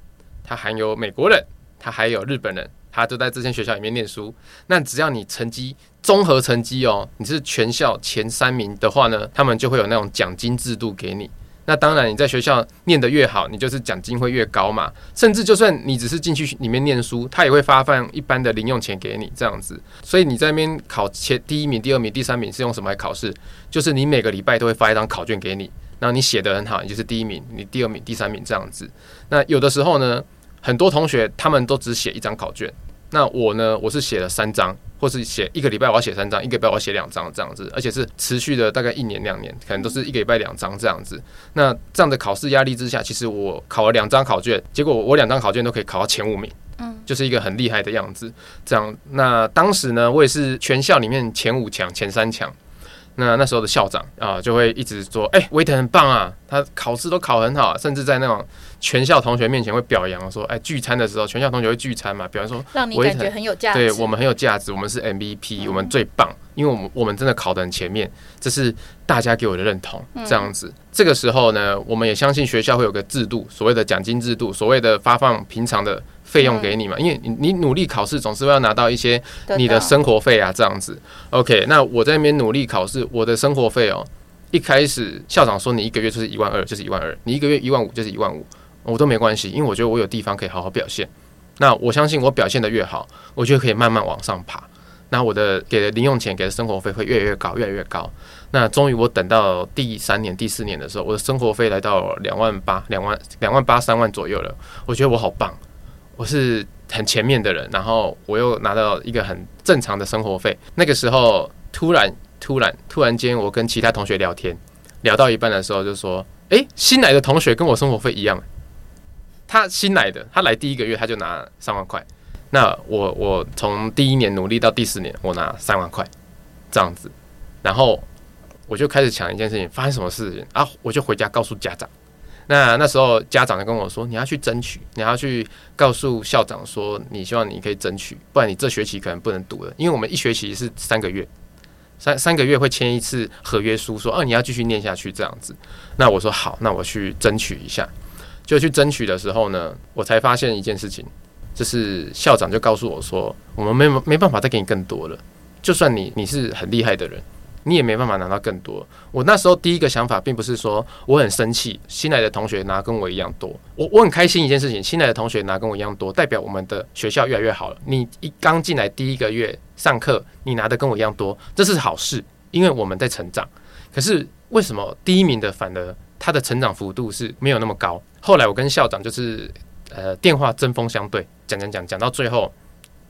[SPEAKER 1] 他还有美国人，他还有日本人，他都在这间学校里面念书。那只要你成绩综合成绩哦，你是全校前三名的话呢，他们就会有那种奖金制度给你。那当然，你在学校念得越好，你就是奖金会越高嘛。甚至就算你只是进去里面念书，他也会发放一般的零用钱给你这样子。所以你在那边考前第一名、第二名、第三名是用什么来考试？就是你每个礼拜都会发一张考卷给你，然后你写得很好，你就是第一名；你第二名、第三名这样子。那有的时候呢，很多同学他们都只写一张考卷，那我呢，我是写了三张。或是写一个礼拜我要写三张，一个礼拜我要写两张这样子，而且是持续的大概一年两年，可能都是一个礼拜两张这样子。那这样的考试压力之下，其实我考了两张考卷，结果我两张考卷都可以考到前五名，嗯，就是一个很厉害的样子。这样，那当时呢，我也是全校里面前五强、前三强。那那时候的校长啊，就会一直说：“哎、欸，维腾很棒啊，他考试都考很好，甚至在那种全校同学面前会表扬说：‘哎、欸，聚餐的时候，全校同学会聚餐嘛，表扬说
[SPEAKER 2] 让你感觉很有价值，
[SPEAKER 1] 对我们很有价值，我们是 MVP，、嗯、我们最棒，因为我们我们真的考得很前面，这是大家给我的认同。这样子，嗯、这个时候呢，我们也相信学校会有个制度，所谓的奖金制度，所谓的发放平常的。”费用给你嘛，因为你你努力考试，总是要拿到一些你的生活费啊，这样子。OK，那我在那边努力考试，我的生活费哦，一开始校长说你一个月就是一万二，就是一万二，你一个月一万五就是一万五，我都没关系，因为我觉得我有地方可以好好表现。那我相信我表现的越好，我觉得可以慢慢往上爬。那我的给的零用钱，给的生活费会越来越高，越来越高。那终于我等到第三年、第四年的时候，我的生活费来到两万八、两万、两万八、三万左右了。我觉得我好棒。我是很前面的人，然后我又拿到一个很正常的生活费。那个时候，突然、突然、突然间，我跟其他同学聊天，聊到一半的时候，就说：“诶，新来的同学跟我生活费一样。他新来的，他来第一个月他就拿三万块。那我我从第一年努力到第四年，我拿三万块，这样子。然后我就开始想一件事情，发生什么事情啊？我就回家告诉家长。”那那时候家长就跟我说：“你要去争取，你要去告诉校长说，你希望你可以争取，不然你这学期可能不能读了。因为我们一学期是三个月，三三个月会签一次合约书，说哦你要继续念下去这样子。那我说好，那我去争取一下。就去争取的时候呢，我才发现一件事情，就是校长就告诉我说，我们没没办法再给你更多了，就算你你是很厉害的人。”你也没办法拿到更多。我那时候第一个想法并不是说我很生气，新来的同学拿跟我一样多。我我很开心一件事情，新来的同学拿跟我一样多，代表我们的学校越来越好了。你一刚进来第一个月上课，你拿的跟我一样多，这是好事，因为我们在成长。可是为什么第一名的反而他的成长幅度是没有那么高？后来我跟校长就是呃电话针锋相对，讲讲讲讲到最后，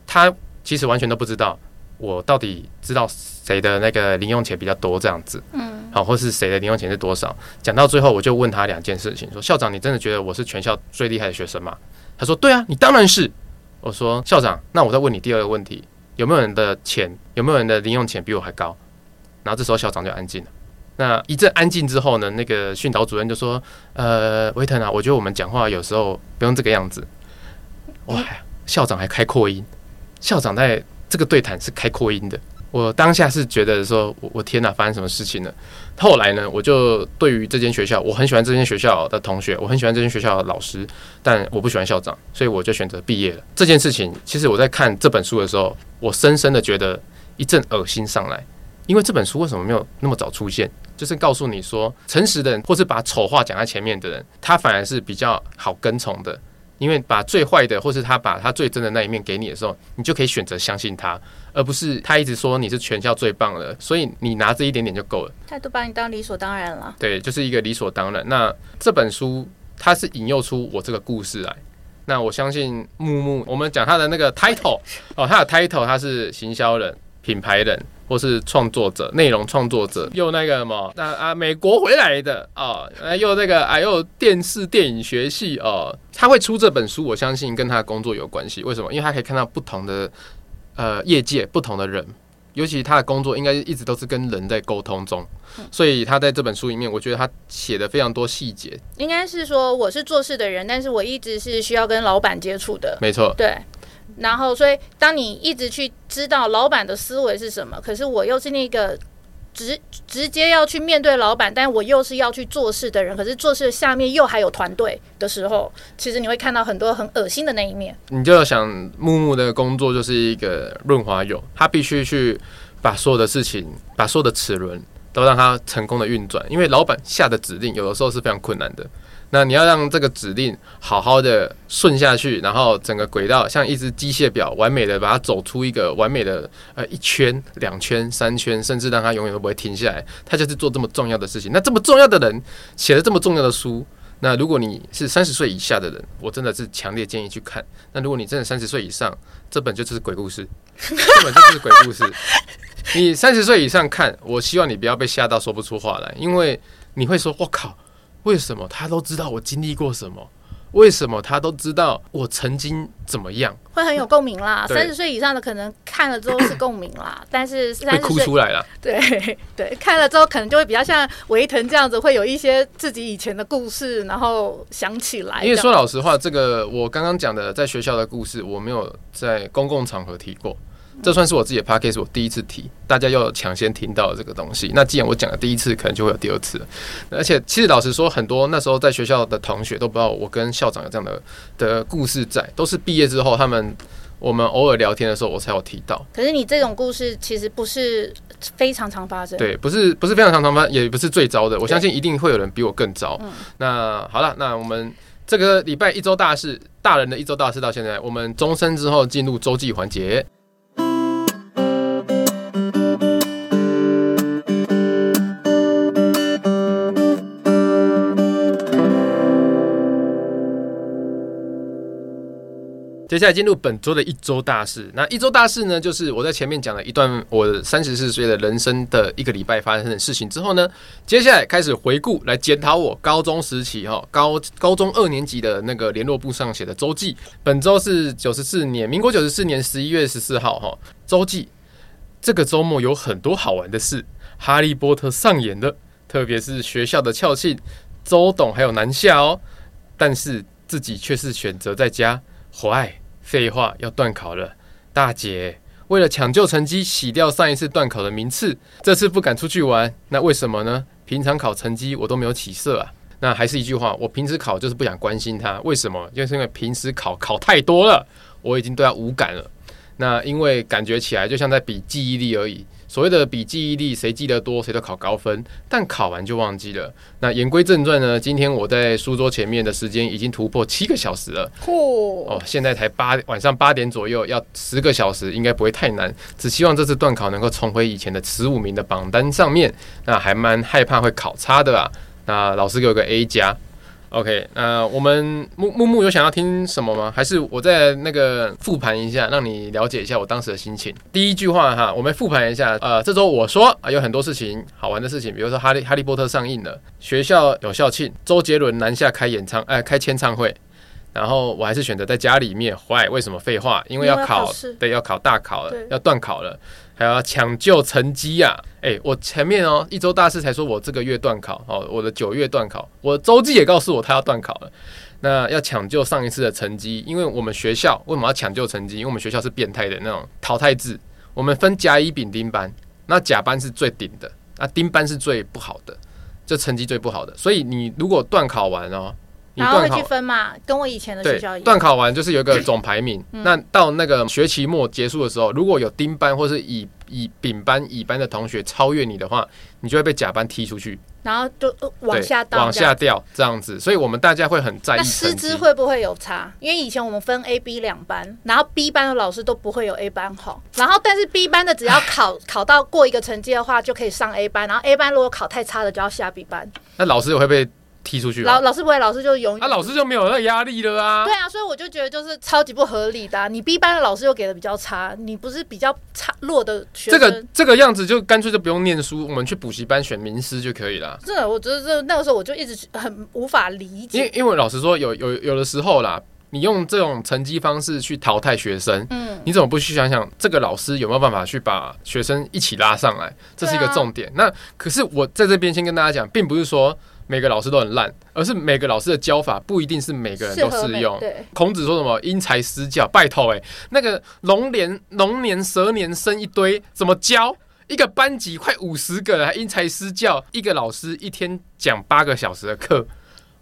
[SPEAKER 1] 他其实完全都不知道。我到底知道谁的那个零用钱比较多这样子，嗯，好，或是谁的零用钱是多少？讲到最后，我就问他两件事情：说校长，你真的觉得我是全校最厉害的学生吗？他说对啊，你当然是。我说校长，那我再问你第二个问题：有没有人的钱，有没有人的零用钱比我还高？然后这时候校长就安静了。那一阵安静之后呢，那个训导主任就说：呃，维腾啊，我觉得我们讲话有时候不用这个样子。哇，校长还开扩音，校长在。这个对谈是开扩音的，我当下是觉得说，我我天哪，发生什么事情了？后来呢，我就对于这间学校，我很喜欢这间学校的同学，我很喜欢这间学校的老师，但我不喜欢校长，所以我就选择毕业了。这件事情，其实我在看这本书的时候，我深深的觉得一阵恶心上来，因为这本书为什么没有那么早出现？就是告诉你说，诚实的人，或是把丑话讲在前面的人，他反而是比较好跟从的。因为把最坏的，或是他把他最真的那一面给你的时候，你就可以选择相信他，而不是他一直说你是全校最棒的，所以你拿这一点点就够了。
[SPEAKER 2] 他都把你当理所当然了。
[SPEAKER 1] 对，就是一个理所当然。那这本书它是引诱出我这个故事来。那我相信木木，我们讲他的那个 title 哦，他的 title 他是行销人、品牌人。或是创作者、内容创作者，又那个什么，那啊，美国回来的啊，又那个啊，又电视电影学系哦，他会出这本书，我相信跟他的工作有关系。为什么？因为他可以看到不同的呃业界、不同的人，尤其他的工作应该一直都是跟人在沟通中，所以他在这本书里面，我觉得他写的非常多细节。
[SPEAKER 2] 应该是说，我是做事的人，但是我一直是需要跟老板接触的。
[SPEAKER 1] 没错，
[SPEAKER 2] 对。然后，所以当你一直去知道老板的思维是什么，可是我又是那个直直接要去面对老板，但我又是要去做事的人，可是做事下面又还有团队的时候，其实你会看到很多很恶心的那一面。
[SPEAKER 1] 你就想木木的工作就是一个润滑油，他必须去把所有的事情，把所有的齿轮都让它成功的运转，因为老板下的指令有的时候是非常困难的。那你要让这个指令好好的顺下去，然后整个轨道像一只机械表，完美的把它走出一个完美的呃一圈、两圈、三圈，甚至让它永远都不会停下来。他就是做这么重要的事情。那这么重要的人写了这么重要的书，那如果你是三十岁以下的人，我真的是强烈建议去看。那如果你真的三十岁以上，这本就是鬼故事，这本就是鬼故事。你三十岁以上看，我希望你不要被吓到说不出话来，因为你会说：“我靠。”为什么他都知道我经历过什么？为什么他都知道我曾经怎么样？
[SPEAKER 2] 会很有共鸣啦。三十岁以上的可能看了之后是共鸣啦，但是
[SPEAKER 1] 会哭出来了。
[SPEAKER 2] 对 对，看了之后可能就会比较像维腾这样子，会有一些自己以前的故事，然后想起来。
[SPEAKER 1] 因为说老实话，这个我刚刚讲的在学校的故事，我没有在公共场合提过。这算是我自己的 podcast，我第一次提，大家要抢先听到这个东西。那既然我讲了第一次，可能就会有第二次。而且，其实老实说，很多那时候在学校的同学都不知道我跟校长有这样的的故事在，都是毕业之后，他们我们偶尔聊天的时候，我才有提到。
[SPEAKER 2] 可是你这种故事其实不是非常常发生，
[SPEAKER 1] 对，不是不是非常常常发生，也不是最糟的。我相信一定会有人比我更糟。
[SPEAKER 2] 嗯、
[SPEAKER 1] 那好了，那我们这个礼拜一周大事，大人的一周大事到现在，我们终身之后进入周记环节。接下来进入本周的一周大事。那一周大事呢，就是我在前面讲了一段我三十四岁的人生的一个礼拜发生的事情之后呢，接下来开始回顾，来检讨我高中时期哈高高中二年级的那个联络簿上写的周记。本周是九十四年，民国九十四年十一月十四号哈周记。这个周末有很多好玩的事，哈利波特上演的，特别是学校的校庆，周董还有南下哦，但是自己却是选择在家。坏。废话，要断考了，大姐为了抢救成绩，洗掉上一次断考的名次，这次不敢出去玩，那为什么呢？平常考成绩我都没有起色啊。那还是一句话，我平时考就是不想关心他，为什么？就是因为平时考考太多了，我已经对他无感了。那因为感觉起来就像在比记忆力而已。所谓的比记忆力，谁记得多谁都考高分，但考完就忘记了。那言归正传呢，今天我在书桌前面的时间已经突破七个小时了。
[SPEAKER 2] 嚯！
[SPEAKER 1] 哦，现在才八晚上八点左右，要十个小时应该不会太难。只希望这次段考能够重回以前的十五名的榜单上面。那还蛮害怕会考差的啊。那老师给我个 A 加。OK，那我们木木木有想要听什么吗？还是我再那个复盘一下，让你了解一下我当时的心情。第一句话哈，我们复盘一下。呃，这周我说啊，有很多事情好玩的事情，比如说哈利哈利波特上映了，学校有校庆，周杰伦南下开演唱，哎、呃，开签唱会。然后我还是选择在家里面。坏，为什么？废话，因为要考，对，要考大考了，要断考了。还要抢救成绩呀！诶，我前面哦一周大师才说我这个月段考哦，我的九月段考，我周记也告诉我他要段考了。那要抢救上一次的成绩，因为我们学校为什么要抢救成绩？因为我们学校是变态的那种淘汰制，我们分甲、乙、丙、丁班，那甲班是最顶的，那丁班是最不好的，这成绩最不好的。所以你如果段考完哦。
[SPEAKER 2] 然后会去分嘛，跟我以前的学校一样。
[SPEAKER 1] 段考完就是有一个 总排名，嗯、那到那个学期末结束的时候，如果有丁班或是乙乙丙班、乙班的同学超越你的话，你就会被甲班踢出去，
[SPEAKER 2] 然后就往下掉，
[SPEAKER 1] 往下掉这样子。所以我们大家会很在意。那
[SPEAKER 2] 师资会不会有差？因为以前我们分 A、B 两班，然后 B 班的老师都不会有 A 班好，然后但是 B 班的只要考 考到过一个成绩的话，就可以上 A 班，然后 A 班如果考太差的就要下 B 班。
[SPEAKER 1] 那老师也会被。踢出去，
[SPEAKER 2] 老老师不会，老师就永远，
[SPEAKER 1] 啊，老师就没有那个压力了啊。
[SPEAKER 2] 对啊，所以我就觉得就是超级不合理的啊。你 B 班的老师又给的比较差，你不是比较差弱的学生，
[SPEAKER 1] 这个这个样子就干脆就不用念书，我们去补习班选名师就可以了。
[SPEAKER 2] 是，我觉得这那个时候我就一直很无法理解，
[SPEAKER 1] 因为因为老实说，有有有的时候啦，你用这种成绩方式去淘汰学生，嗯，你怎么不去想想这个老师有没有办法去把学生一起拉上来？这是一个重点。啊、那可是我在这边先跟大家讲，并不是说。每个老师都很烂，而是每个老师的教法不一定是每个人都适用。孔子说什么“因材施教”，拜托哎，那个龙年龙年蛇年生一堆，怎么教？一个班级快五十个人，还因材施教，一个老师一天讲八个小时的课，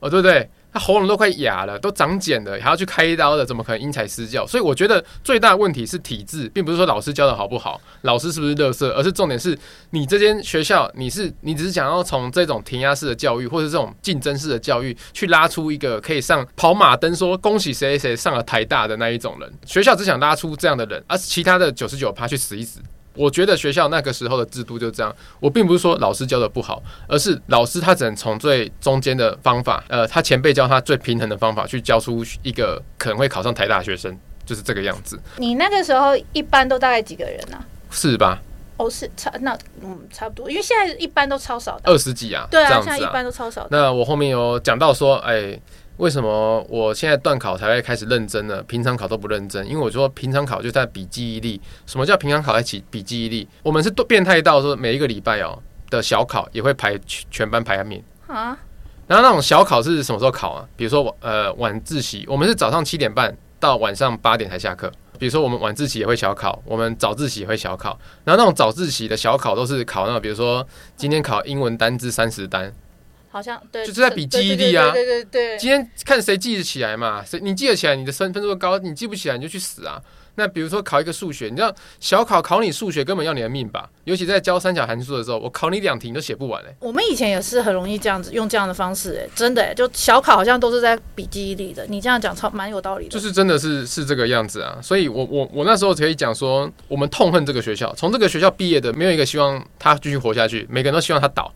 [SPEAKER 1] 哦，对不对？喉咙都快哑了，都长茧了，还要去开一刀的，怎么可能因材施教？所以我觉得最大的问题是体制，并不是说老师教的好不好，老师是不是乐色，而是重点是你这间学校，你是你只是想要从这种填鸭式的教育，或者这种竞争式的教育，去拉出一个可以上跑马灯说恭喜谁谁谁上了台大的那一种人。学校只想拉出这样的人，而其他的九十九趴去死一死。我觉得学校那个时候的制度就这样。我并不是说老师教的不好，而是老师他只能从最中间的方法，呃，他前辈教他最平衡的方法去教出一个可能会考上台大学生，就是这个样子。
[SPEAKER 2] 你那个时候一般都大概几个人呢？
[SPEAKER 1] 是吧？
[SPEAKER 2] 哦，是差那嗯差不多，因为现在一般都超少的，
[SPEAKER 1] 二十几啊。
[SPEAKER 2] 对啊，
[SPEAKER 1] 啊
[SPEAKER 2] 现在一般都超少的。
[SPEAKER 1] 那我后面有讲到说，哎。为什么我现在段考才会开始认真呢？平常考都不认真，因为我说平常考就在比记忆力。什么叫平常考在起比记忆力？我们是变态到说每一个礼拜哦的小考也会排全班排名啊。然后那种小考是什么时候考啊？比如说呃晚自习，我们是早上七点半到晚上八点才下课。比如说我们晚自习也会小考，我们早自习也会小考。然后那种早自习的小考都是考那种，比如说今天考英文单字三十单。
[SPEAKER 2] 好像对，
[SPEAKER 1] 就是在比记忆力啊。
[SPEAKER 2] 对对对。
[SPEAKER 1] 今天看谁记得起来嘛？谁你记得起来，你的分分数高；你记不起来，你就去死啊！那比如说考一个数学，你知道小考考你数学根本要你的命吧？尤其在教三角函数的时候，我考你两题你都写不完嘞。
[SPEAKER 2] 我们以前也是很容易这样子用这样的方式，哎，真的哎，就小考好像都是在比记忆力的。你这样讲超蛮有道理的。
[SPEAKER 1] 就是真的是是这个样子啊！所以我我我那时候可以讲说，我们痛恨这个学校，从这个学校毕业的没有一个希望他继续活下去，每个人都希望他倒。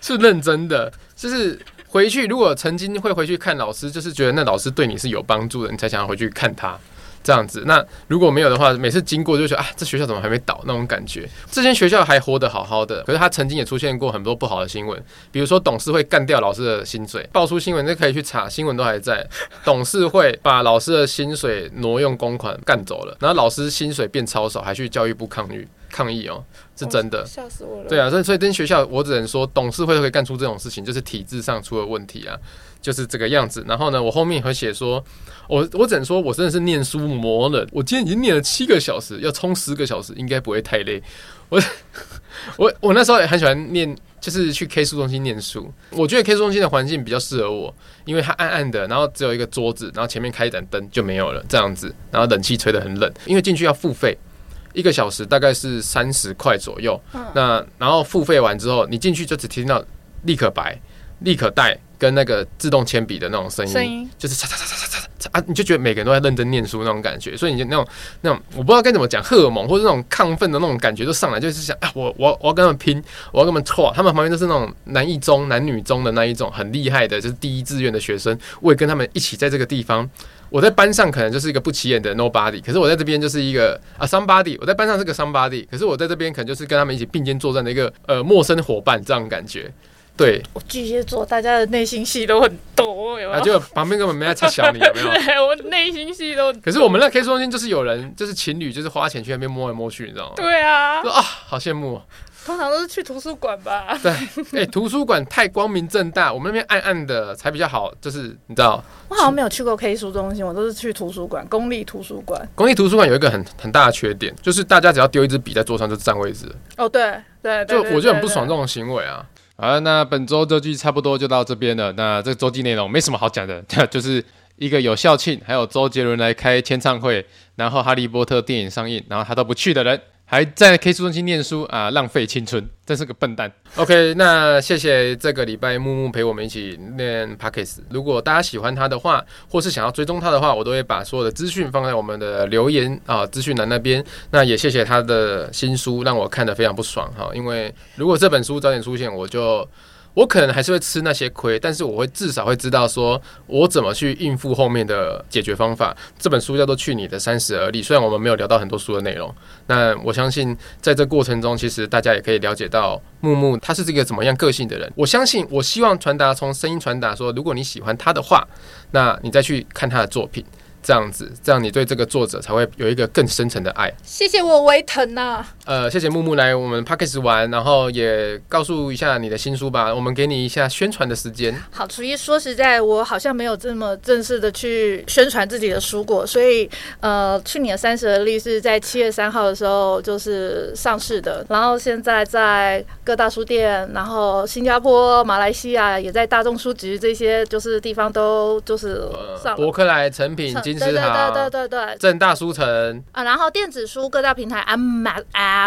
[SPEAKER 1] 是认真的，就是回去。如果曾经会回去看老师，就是觉得那老师对你是有帮助的，你才想要回去看他这样子。那如果没有的话，每次经过就觉得啊，这学校怎么还没倒那种感觉。这间学校还活得好好的，可是他曾经也出现过很多不好的新闻，比如说董事会干掉老师的薪水，爆出新闻，那可以去查，新闻都还在。董事会把老师的薪水挪用公款干走了，然后老师薪水变超少，还去教育部抗议。抗议哦，是真的，吓死我了。对啊，所以所以跟学校，我只能说董事会会干出这种事情，就是体制上出了问题啊，就是这个样子。然后呢，我后面会写说，我我只能说我真的是念书魔了。我今天已经念了七个小时，要充十个小时，应该不会太累。我 我我那时候也很喜欢念，就是去 K 书中心念书。我觉得 K 书中心的环境比较适合我，因为它暗暗的，然后只有一个桌子，然后前面开一盏灯就没有了，这样子，然后冷气吹得很冷，因为进去要付费。一个小时大概是三十块左右，嗯、那然后付费完之后，你进去就只听到立可白、立可带跟那个自动铅笔的那种声音，声音。就是嚓嚓嚓嚓嚓嚓嚓啊，你就觉得每个人都在认真念书那种感觉，所以你就那种那种我不知道该怎么讲，荷尔蒙或者那种亢奋的那种感觉就上来，就是想啊，我我我要跟他们拼，我要跟他们错，他们旁边都是那种男一中、男女中的那一种很厉害的，就是第一志愿的学生，我也跟他们一起在这个地方。我在班上可能就是一个不起眼的 nobody，可是我在这边就是一个啊 somebody。我在班上是个 somebody，可是我在这边可能就是跟他们一起并肩作战的一个呃陌生伙伴这样感觉。对，我
[SPEAKER 2] 巨蟹座，大家的内心戏都很多，有没有？
[SPEAKER 1] 啊，就旁边根本没在插小你，有没有？
[SPEAKER 2] 对，我内心戏都。
[SPEAKER 1] 可是我们那 K 书中心就是有人，就是情侣，就是花钱去那边摸来摸去，你知道吗？
[SPEAKER 2] 对啊。
[SPEAKER 1] 说啊，好羡慕喔。
[SPEAKER 2] 通常都是去图书馆吧？
[SPEAKER 1] 对，哎、欸，图书馆太光明正大，我们那边暗暗的才比较好。就是你知道，
[SPEAKER 2] 我好像没有去过 K 书中心，我都是去图书馆，公立图书馆。
[SPEAKER 1] 公立图书馆有一个很很大的缺点，就是大家只要丢一支笔在桌上就占位置。
[SPEAKER 2] 哦，对对，
[SPEAKER 1] 就我就很不爽这种行为啊。好了，那本周周记差不多就到这边了。那这个周记内容没什么好讲的，就是一个有校庆，还有周杰伦来开签唱会，然后哈利波特电影上映，然后他都不去的人。还在 K 书中心念书啊，浪费青春，真是个笨蛋。OK，那谢谢这个礼拜木木陪我们一起念 Podcast。如果大家喜欢他的话，或是想要追踪他的话，我都会把所有的资讯放在我们的留言啊资讯栏那边。那也谢谢他的新书，让我看得非常不爽哈。因为如果这本书早点出现，我就。我可能还是会吃那些亏，但是我会至少会知道说，我怎么去应付后面的解决方法。这本书叫做《去你的三十而立》，虽然我们没有聊到很多书的内容，那我相信在这过程中，其实大家也可以了解到木木他是这个怎么样个性的人。我相信，我希望传达从声音传达说，如果你喜欢他的话，那你再去看他的作品。这样子，这样你对这个作者才会有一个更深层的爱。
[SPEAKER 2] 谢谢我维腾呐。
[SPEAKER 1] 呃，谢谢木木来我们 p a c k e s 玩，然后也告诉一下你的新书吧。我们给你一下宣传的时间。
[SPEAKER 2] 好，初一说实在，我好像没有这么正式的去宣传自己的书过，所以呃，去年三十而立是在七月三号的时候就是上市的，然后现在在各大书店，然后新加坡、马来西亚也在大众书局这些就是地方都就是上了。
[SPEAKER 1] 博客来、成品金。对对对对对，正大书城
[SPEAKER 2] 啊，然后电子书各大平台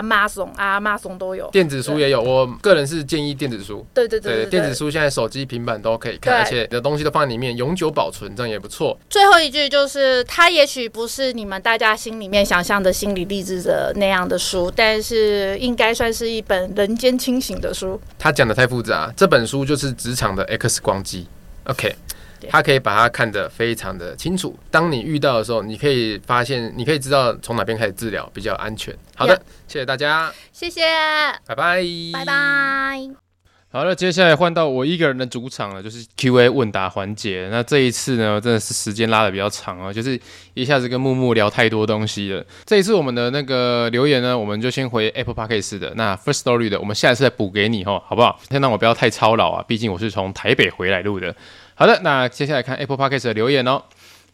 [SPEAKER 2] ，Amazon、Amazon、Amazon 都有，
[SPEAKER 1] 电子书也有。我个人是建议电子书，
[SPEAKER 2] 对对对，
[SPEAKER 1] 电子书现在手机、平板都可以看，而且你的东西都放在里面，永久保存，这样也不错。
[SPEAKER 2] 最后一句就是，它也许不是你们大家心里面想象的心理励志的那样的书，但是应该算是一本人间清醒的书。
[SPEAKER 1] 他讲的太复杂，这本书就是职场的 X 光机。OK。他可以把它看得非常的清楚。当你遇到的时候，你可以发现，你可以知道从哪边开始治疗比较安全。好的，谢谢大家，
[SPEAKER 2] 谢谢，
[SPEAKER 1] 拜拜，
[SPEAKER 2] 拜拜。
[SPEAKER 1] 好了，接下来换到我一个人的主场了，就是 Q&A 问答环节。那这一次呢，真的是时间拉的比较长啊，就是一下子跟木木聊太多东西了。这一次我们的那个留言呢，我们就先回 Apple Podcast 的。那 First Story 的，我们下一次再补给你哈，好不好？先让我不要太操劳啊，毕竟我是从台北回来录的。好的，那接下来看 Apple Podcast 的留言哦。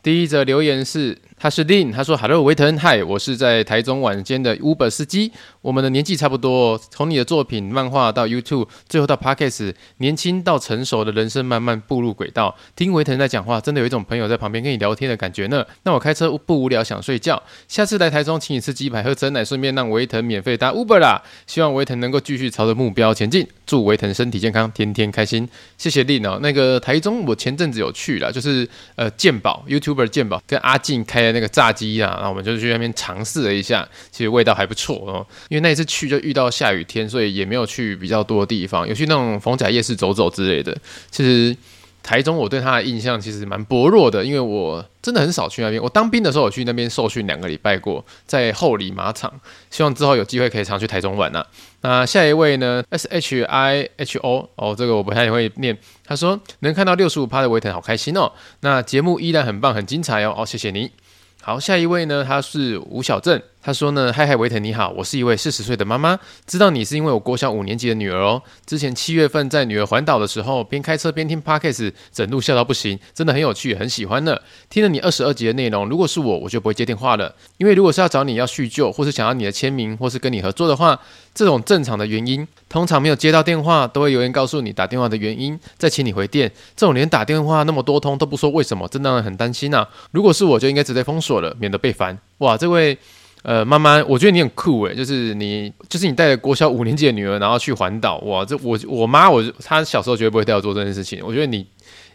[SPEAKER 1] 第一则留言是。他是 Lin，他说：“Hello，维腾，嗨，我是在台中晚间的 Uber 司机。我们的年纪差不多，从你的作品、漫画到 YouTube，最后到 Podcast，年轻到成熟的人生慢慢步入轨道。听维腾在讲话，真的有一种朋友在旁边跟你聊天的感觉呢。那我开车不无聊，想睡觉，下次来台中请你吃鸡排、喝真奶，顺便让维腾免费搭 Uber 啦。希望维腾能够继续朝着目标前进，祝维腾身体健康，天天开心。谢谢 Lin 哦。那个台中我前阵子有去了，就是呃健宝 YouTuber 健宝跟阿静开。”那个炸鸡啊，然后我们就去那边尝试了一下，其实味道还不错哦。因为那一次去就遇到下雨天，所以也没有去比较多的地方，有去那种逢甲夜市走走之类的。其实台中我对他的印象其实蛮薄弱的，因为我真的很少去那边。我当兵的时候我去那边受训两个礼拜过，在后里马场。希望之后有机会可以常去台中玩、啊。那下一位呢？S H I H O 哦，这个我不太会念。他说能看到六十五趴的维腾，好开心哦。那节目依然很棒，很精彩哦。哦，谢谢你。好，下一位呢？他是吴小正。他说呢，嗨嗨，维腾你好，我是一位四十岁的妈妈，知道你是因为我国小五年级的女儿哦。之前七月份在女儿环岛的时候，边开车边听 Podcast，整路笑到不行，真的很有趣，很喜欢呢。听了你二十二集的内容，如果是我，我就不会接电话了，因为如果是要找你要叙旧，或是想要你的签名，或是跟你合作的话，这种正常的原因，通常没有接到电话，都会有人告诉你打电话的原因，再请你回电。这种连打电话那么多通都不说为什么，真的让人很担心呐、如果是我，就应该直接封锁了，免得被烦。哇，这位。呃，妈妈，我觉得你很酷诶，就是你，就是你带着国小五年级的女儿，然后去环岛，哇，这我我妈，我她小时候绝对不会带我做这件事情。我觉得你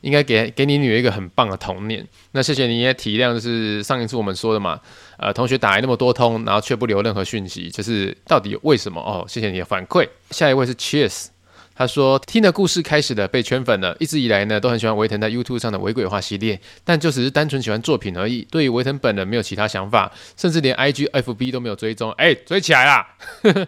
[SPEAKER 1] 应该给给你女儿一个很棒的童年。那谢谢你也体谅，就是上一次我们说的嘛，呃，同学打来那么多通，然后却不留任何讯息，就是到底为什么？哦，谢谢你的反馈。下一位是 Cheers。他说：“听的故事开始的被圈粉了，一直以来呢都很喜欢维腾在 YouTube 上的微鬼话系列，但就只是单纯喜欢作品而已，对于维腾本人没有其他想法，甚至连 IG、FB 都没有追踪。哎，追起来啦！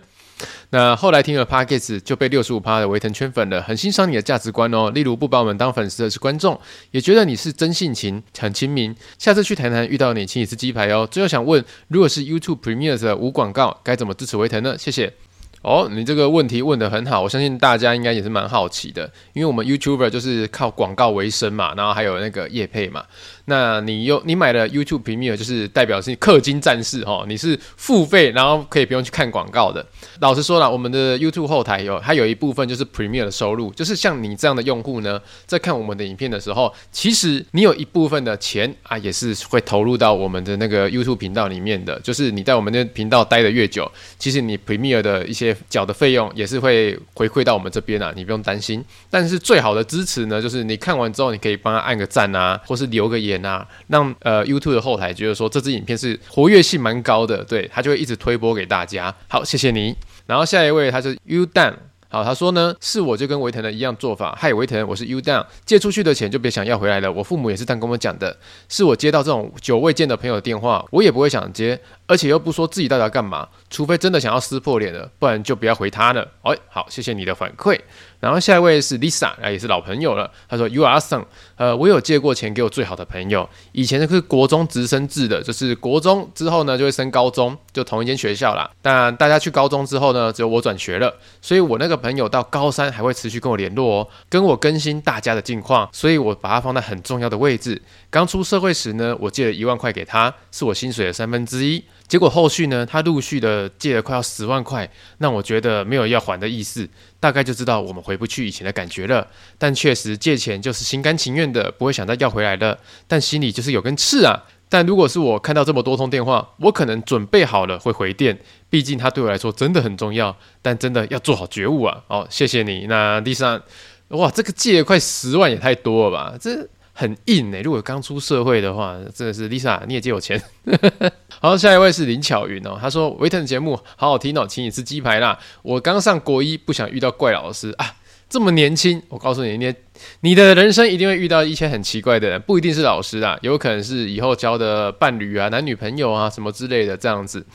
[SPEAKER 1] 那后来听了 Podcast 就被六十五趴的维腾圈粉了，很欣赏你的价值观哦。例如不把我们当粉丝的是观众，也觉得你是真性情，很亲民。下次去台南遇到你，请你吃鸡排哦。最后想问，如果是 YouTube Premier 的无广告，该怎么支持维腾呢？谢谢。”哦，你这个问题问得很好，我相信大家应该也是蛮好奇的，因为我们 YouTuber 就是靠广告为生嘛，然后还有那个业配嘛。那你有你买了 YouTube Premium，就是代表是氪金战士哈，你是付费，然后可以不用去看广告的。老实说了，我们的 YouTube 后台有它有一部分就是 Premium 的收入，就是像你这样的用户呢，在看我们的影片的时候，其实你有一部分的钱啊，也是会投入到我们的那个 YouTube 频道里面的。就是你在我们的频道待的越久，其实你 Premier 的一些缴的费用也是会回馈到我们这边啊，你不用担心。但是最好的支持呢，就是你看完之后，你可以帮他按个赞啊，或是留个言。那，让呃 YouTube 的后台觉得说这支影片是活跃性蛮高的，对，他就会一直推播给大家。好，谢谢你。然后下一位他是 U Dan，好，他说呢，是我就跟维腾的一样做法。嗨，维腾，我是 U Dan，借出去的钱就别想要回来了。我父母也是这样跟我讲的。是我接到这种久未见的朋友电话，我也不会想接，而且又不说自己到底要干嘛，除非真的想要撕破脸了，不然就不要回他了。哎，好，谢谢你的反馈。然后下一位是 Lisa，啊，也是老朋友了。他说：“You are some，。呃，我有借过钱给我最好的朋友，以前是国中直升制的，就是国中之后呢就会升高中，就同一间学校啦。但大家去高中之后呢，只有我转学了，所以我那个朋友到高三还会持续跟我联络哦，跟我更新大家的近况，所以我把他放在很重要的位置。刚出社会时呢，我借了一万块给他，是我薪水的三分之一。结果后续呢，他陆续的借了快要十万块，让我觉得没有要还的意思。”大概就知道我们回不去以前的感觉了，但确实借钱就是心甘情愿的，不会想再要回来了。但心里就是有根刺啊。但如果是我看到这么多通电话，我可能准备好了会回电，毕竟他对我来说真的很重要。但真的要做好觉悟啊！哦，谢谢你。那第三，哇，这个借快十万也太多了吧？这。很硬哎、如果刚出社会的话，真的是 Lisa，你也借我钱。好，下一位是林巧云哦，他说维腾的节目好好听哦，请你吃鸡排啦。我刚上国一，不想遇到怪老师啊，这么年轻，我告诉你，你你的人生一定会遇到一些很奇怪的人，不一定是老师啊，有可能是以后交的伴侣啊、男女朋友啊什么之类的这样子。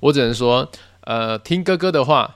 [SPEAKER 1] 我只能说，呃，听哥哥的话，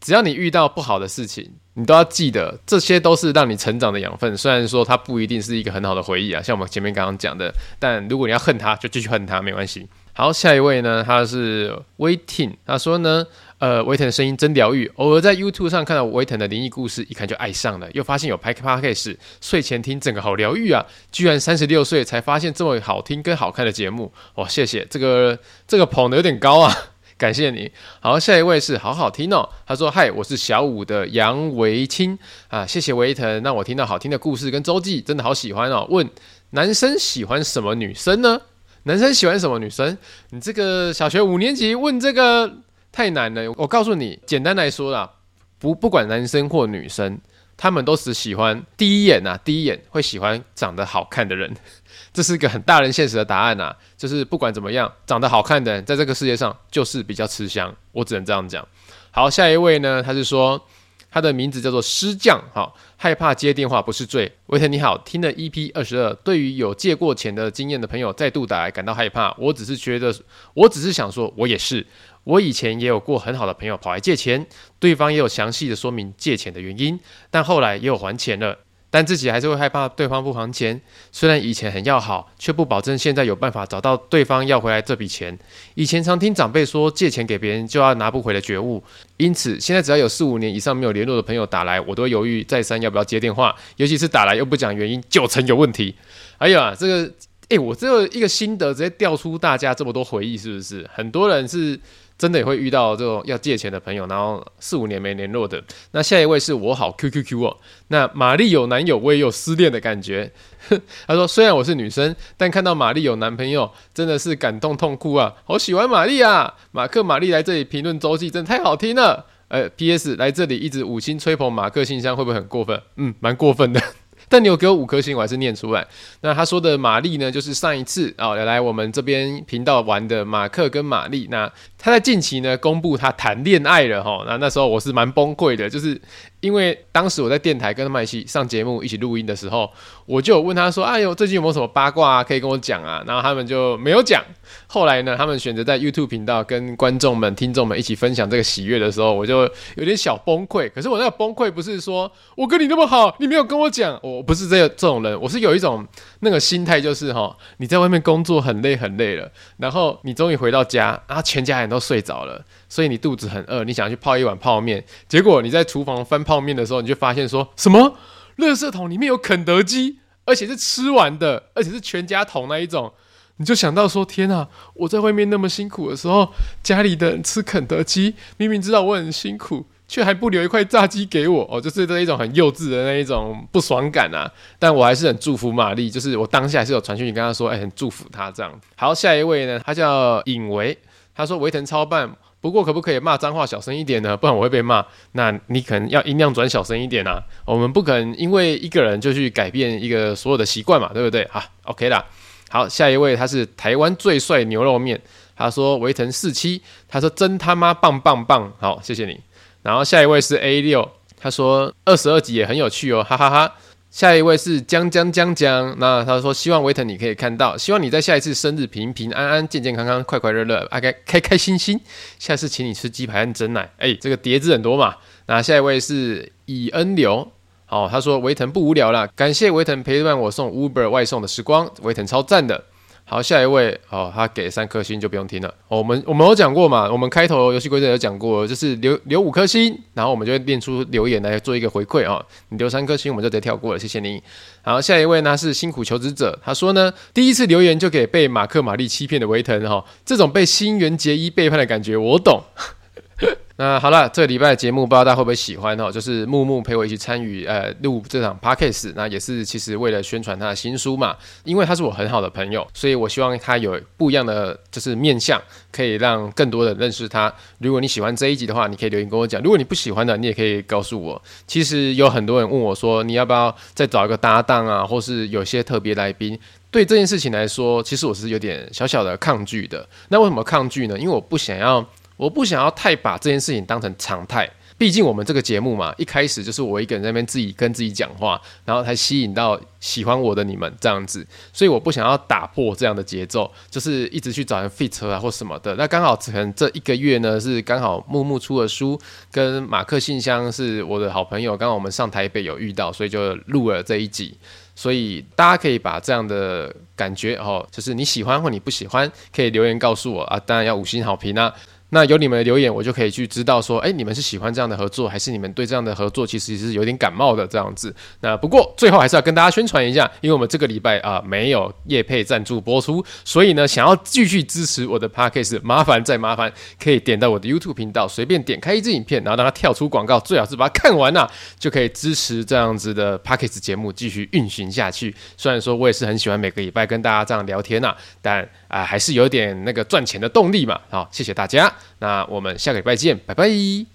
[SPEAKER 1] 只要你遇到不好的事情。你都要记得，这些都是让你成长的养分。虽然说它不一定是一个很好的回忆啊，像我们前面刚刚讲的，但如果你要恨他，就继续恨他，没关系。好，下一位呢，他是威霆，他说呢，呃，威腾的声音真疗愈，偶尔在 YouTube 上看到威腾的灵异故事，一看就爱上了，又发现有拍 Podcast，睡前听，整个好疗愈啊！居然三十六岁才发现这么好听跟好看的节目，哇，谢谢，这个这个捧得有点高啊。感谢你。好，下一位是好好听哦。他说：“嗨，我是小五的杨维清啊，谢谢维腾，让我听到好听的故事跟周记，真的好喜欢哦。问男生喜欢什么女生呢？男生喜欢什么女生？你这个小学五年级问这个太难了。我告诉你，简单来说啦，不不管男生或女生，他们都只喜欢第一眼啊，第一眼会喜欢长得好看的人。”这是一个很大人现实的答案呐、啊，就是不管怎么样，长得好看的人在这个世界上就是比较吃香，我只能这样讲。好，下一位呢，他是说他的名字叫做师匠，哈，害怕接电话不是罪。维特你好，听了 EP 二十二，对于有借过钱的经验的朋友再度打来感到害怕，我只是觉得，我只是想说，我也是，我以前也有过很好的朋友跑来借钱，对方也有详细的说明借钱的原因，但后来也有还钱了。但自己还是会害怕对方不还钱，虽然以前很要好，却不保证现在有办法找到对方要回来这笔钱。以前常听长辈说借钱给别人就要拿不回的觉悟，因此现在只要有四五年以上没有联络的朋友打来，我都犹豫再三要不要接电话，尤其是打来又不讲原因，九成有问题。哎呀，这个，诶，我这一个心得直接调出大家这么多回忆，是不是？很多人是。真的也会遇到这种要借钱的朋友，然后四五年没联络的。那下一位是我好 QQQ 哦。那玛丽有男友，我也有失恋的感觉。他说，虽然我是女生，但看到玛丽有男朋友，真的是感动痛哭啊！好喜欢玛丽啊！马克玛丽来这里评论周记，真的太好听了。呃，PS 来这里一直五星吹捧马克信箱，会不会很过分？嗯，蛮过分的。但你有给我五颗星，我还是念出来。那他说的玛丽呢，就是上一次啊、哦、来我们这边频道玩的马克跟玛丽。那他在近期呢公布他谈恋爱了哈。那那时候我是蛮崩溃的，就是。因为当时我在电台跟他们一起上节目、一起录音的时候，我就问他说：“哎呦，最近有没有什么八卦啊，可以跟我讲啊？”然后他们就没有讲。后来呢，他们选择在 YouTube 频道跟观众们、听众们一起分享这个喜悦的时候，我就有点小崩溃。可是我那个崩溃不是说我跟你那么好，你没有跟我讲，我不是这个这种人，我是有一种那个心态，就是哈，你在外面工作很累很累了，然后你终于回到家，然后全家人都睡着了。所以你肚子很饿，你想去泡一碗泡面，结果你在厨房翻泡面的时候，你就发现说什么？垃圾桶里面有肯德基，而且是吃完的，而且是全家桶那一种，你就想到说：天啊！我在外面那么辛苦的时候，家里的人吃肯德基，明明知道我很辛苦，却还不留一块炸鸡给我，哦，就是这一种很幼稚的那一种不爽感啊！但我还是很祝福玛丽，就是我当下还是有传讯你跟她说，哎，很祝福她这样。好，下一位呢，他叫尹维，他说维腾超棒。不过可不可以骂脏话小声一点呢？不然我会被骂。那你可能要音量转小声一点啊。我们不可能因为一个人就去改变一个所有的习惯嘛，对不对？好，OK 啦。好，下一位他是台湾最帅牛肉面，他说维腾四七，他说真他妈棒棒棒。好，谢谢你。然后下一位是 A 六，他说二十二集也很有趣哦，哈哈，哈。下一位是江江江江，那他说希望维腾你可以看到，希望你在下一次生日平平安安、健健康康、快快乐乐、开开开心心。下次请你吃鸡排和蒸奶，哎、这个碟子很多嘛。那下一位是以恩流，好，他说维腾不无聊啦，感谢维腾陪伴我送 Uber 外送的时光，维腾超赞的。好，下一位哦，他给三颗星就不用听了。我们我们有讲过嘛，我们开头游戏规则有讲过，就是留留五颗星，然后我们就会念出留言来做一个回馈啊、哦。你留三颗星，我们就直接跳过了，谢谢你。好，下一位呢是辛苦求职者，他说呢，第一次留言就给被马克玛丽欺骗的维腾哈，这种被新垣结衣背叛的感觉我懂。那好了，这个礼拜的节目不知道大家会不会喜欢哦？就是木木陪我一起参与呃录这场 podcast，那也是其实为了宣传他的新书嘛。因为他是我很好的朋友，所以我希望他有不一样的就是面向，可以让更多人认识他。如果你喜欢这一集的话，你可以留言跟我讲；如果你不喜欢的，你也可以告诉我。其实有很多人问我说，你要不要再找一个搭档啊，或是有些特别来宾？对这件事情来说，其实我是有点小小的抗拒的。那为什么抗拒呢？因为我不想要。我不想要太把这件事情当成常态，毕竟我们这个节目嘛，一开始就是我一个人在那边自己跟自己讲话，然后才吸引到喜欢我的你们这样子，所以我不想要打破这样的节奏，就是一直去找人 fit 啊或什么的。那刚好可能这一个月呢，是刚好木木出了书，跟马克信箱是我的好朋友，刚好我们上台北有遇到，所以就录了这一集。所以大家可以把这样的感觉哦，就是你喜欢或你不喜欢，可以留言告诉我啊，当然要五星好评啊。那有你们的留言，我就可以去知道说，哎，你们是喜欢这样的合作，还是你们对这样的合作其实是有点感冒的这样子。那不过最后还是要跟大家宣传一下，因为我们这个礼拜啊没有业配赞助播出，所以呢，想要继续支持我的 Podcast，麻烦再麻烦，可以点到我的 YouTube 频道，随便点开一支影片，然后让它跳出广告，最好是把它看完呐、啊，就可以支持这样子的 Podcast 节目继续运行下去。虽然说我也是很喜欢每个礼拜跟大家这样聊天呐、啊，但啊还是有点那个赚钱的动力嘛。好，谢谢大家。那我们下个礼拜见，拜拜。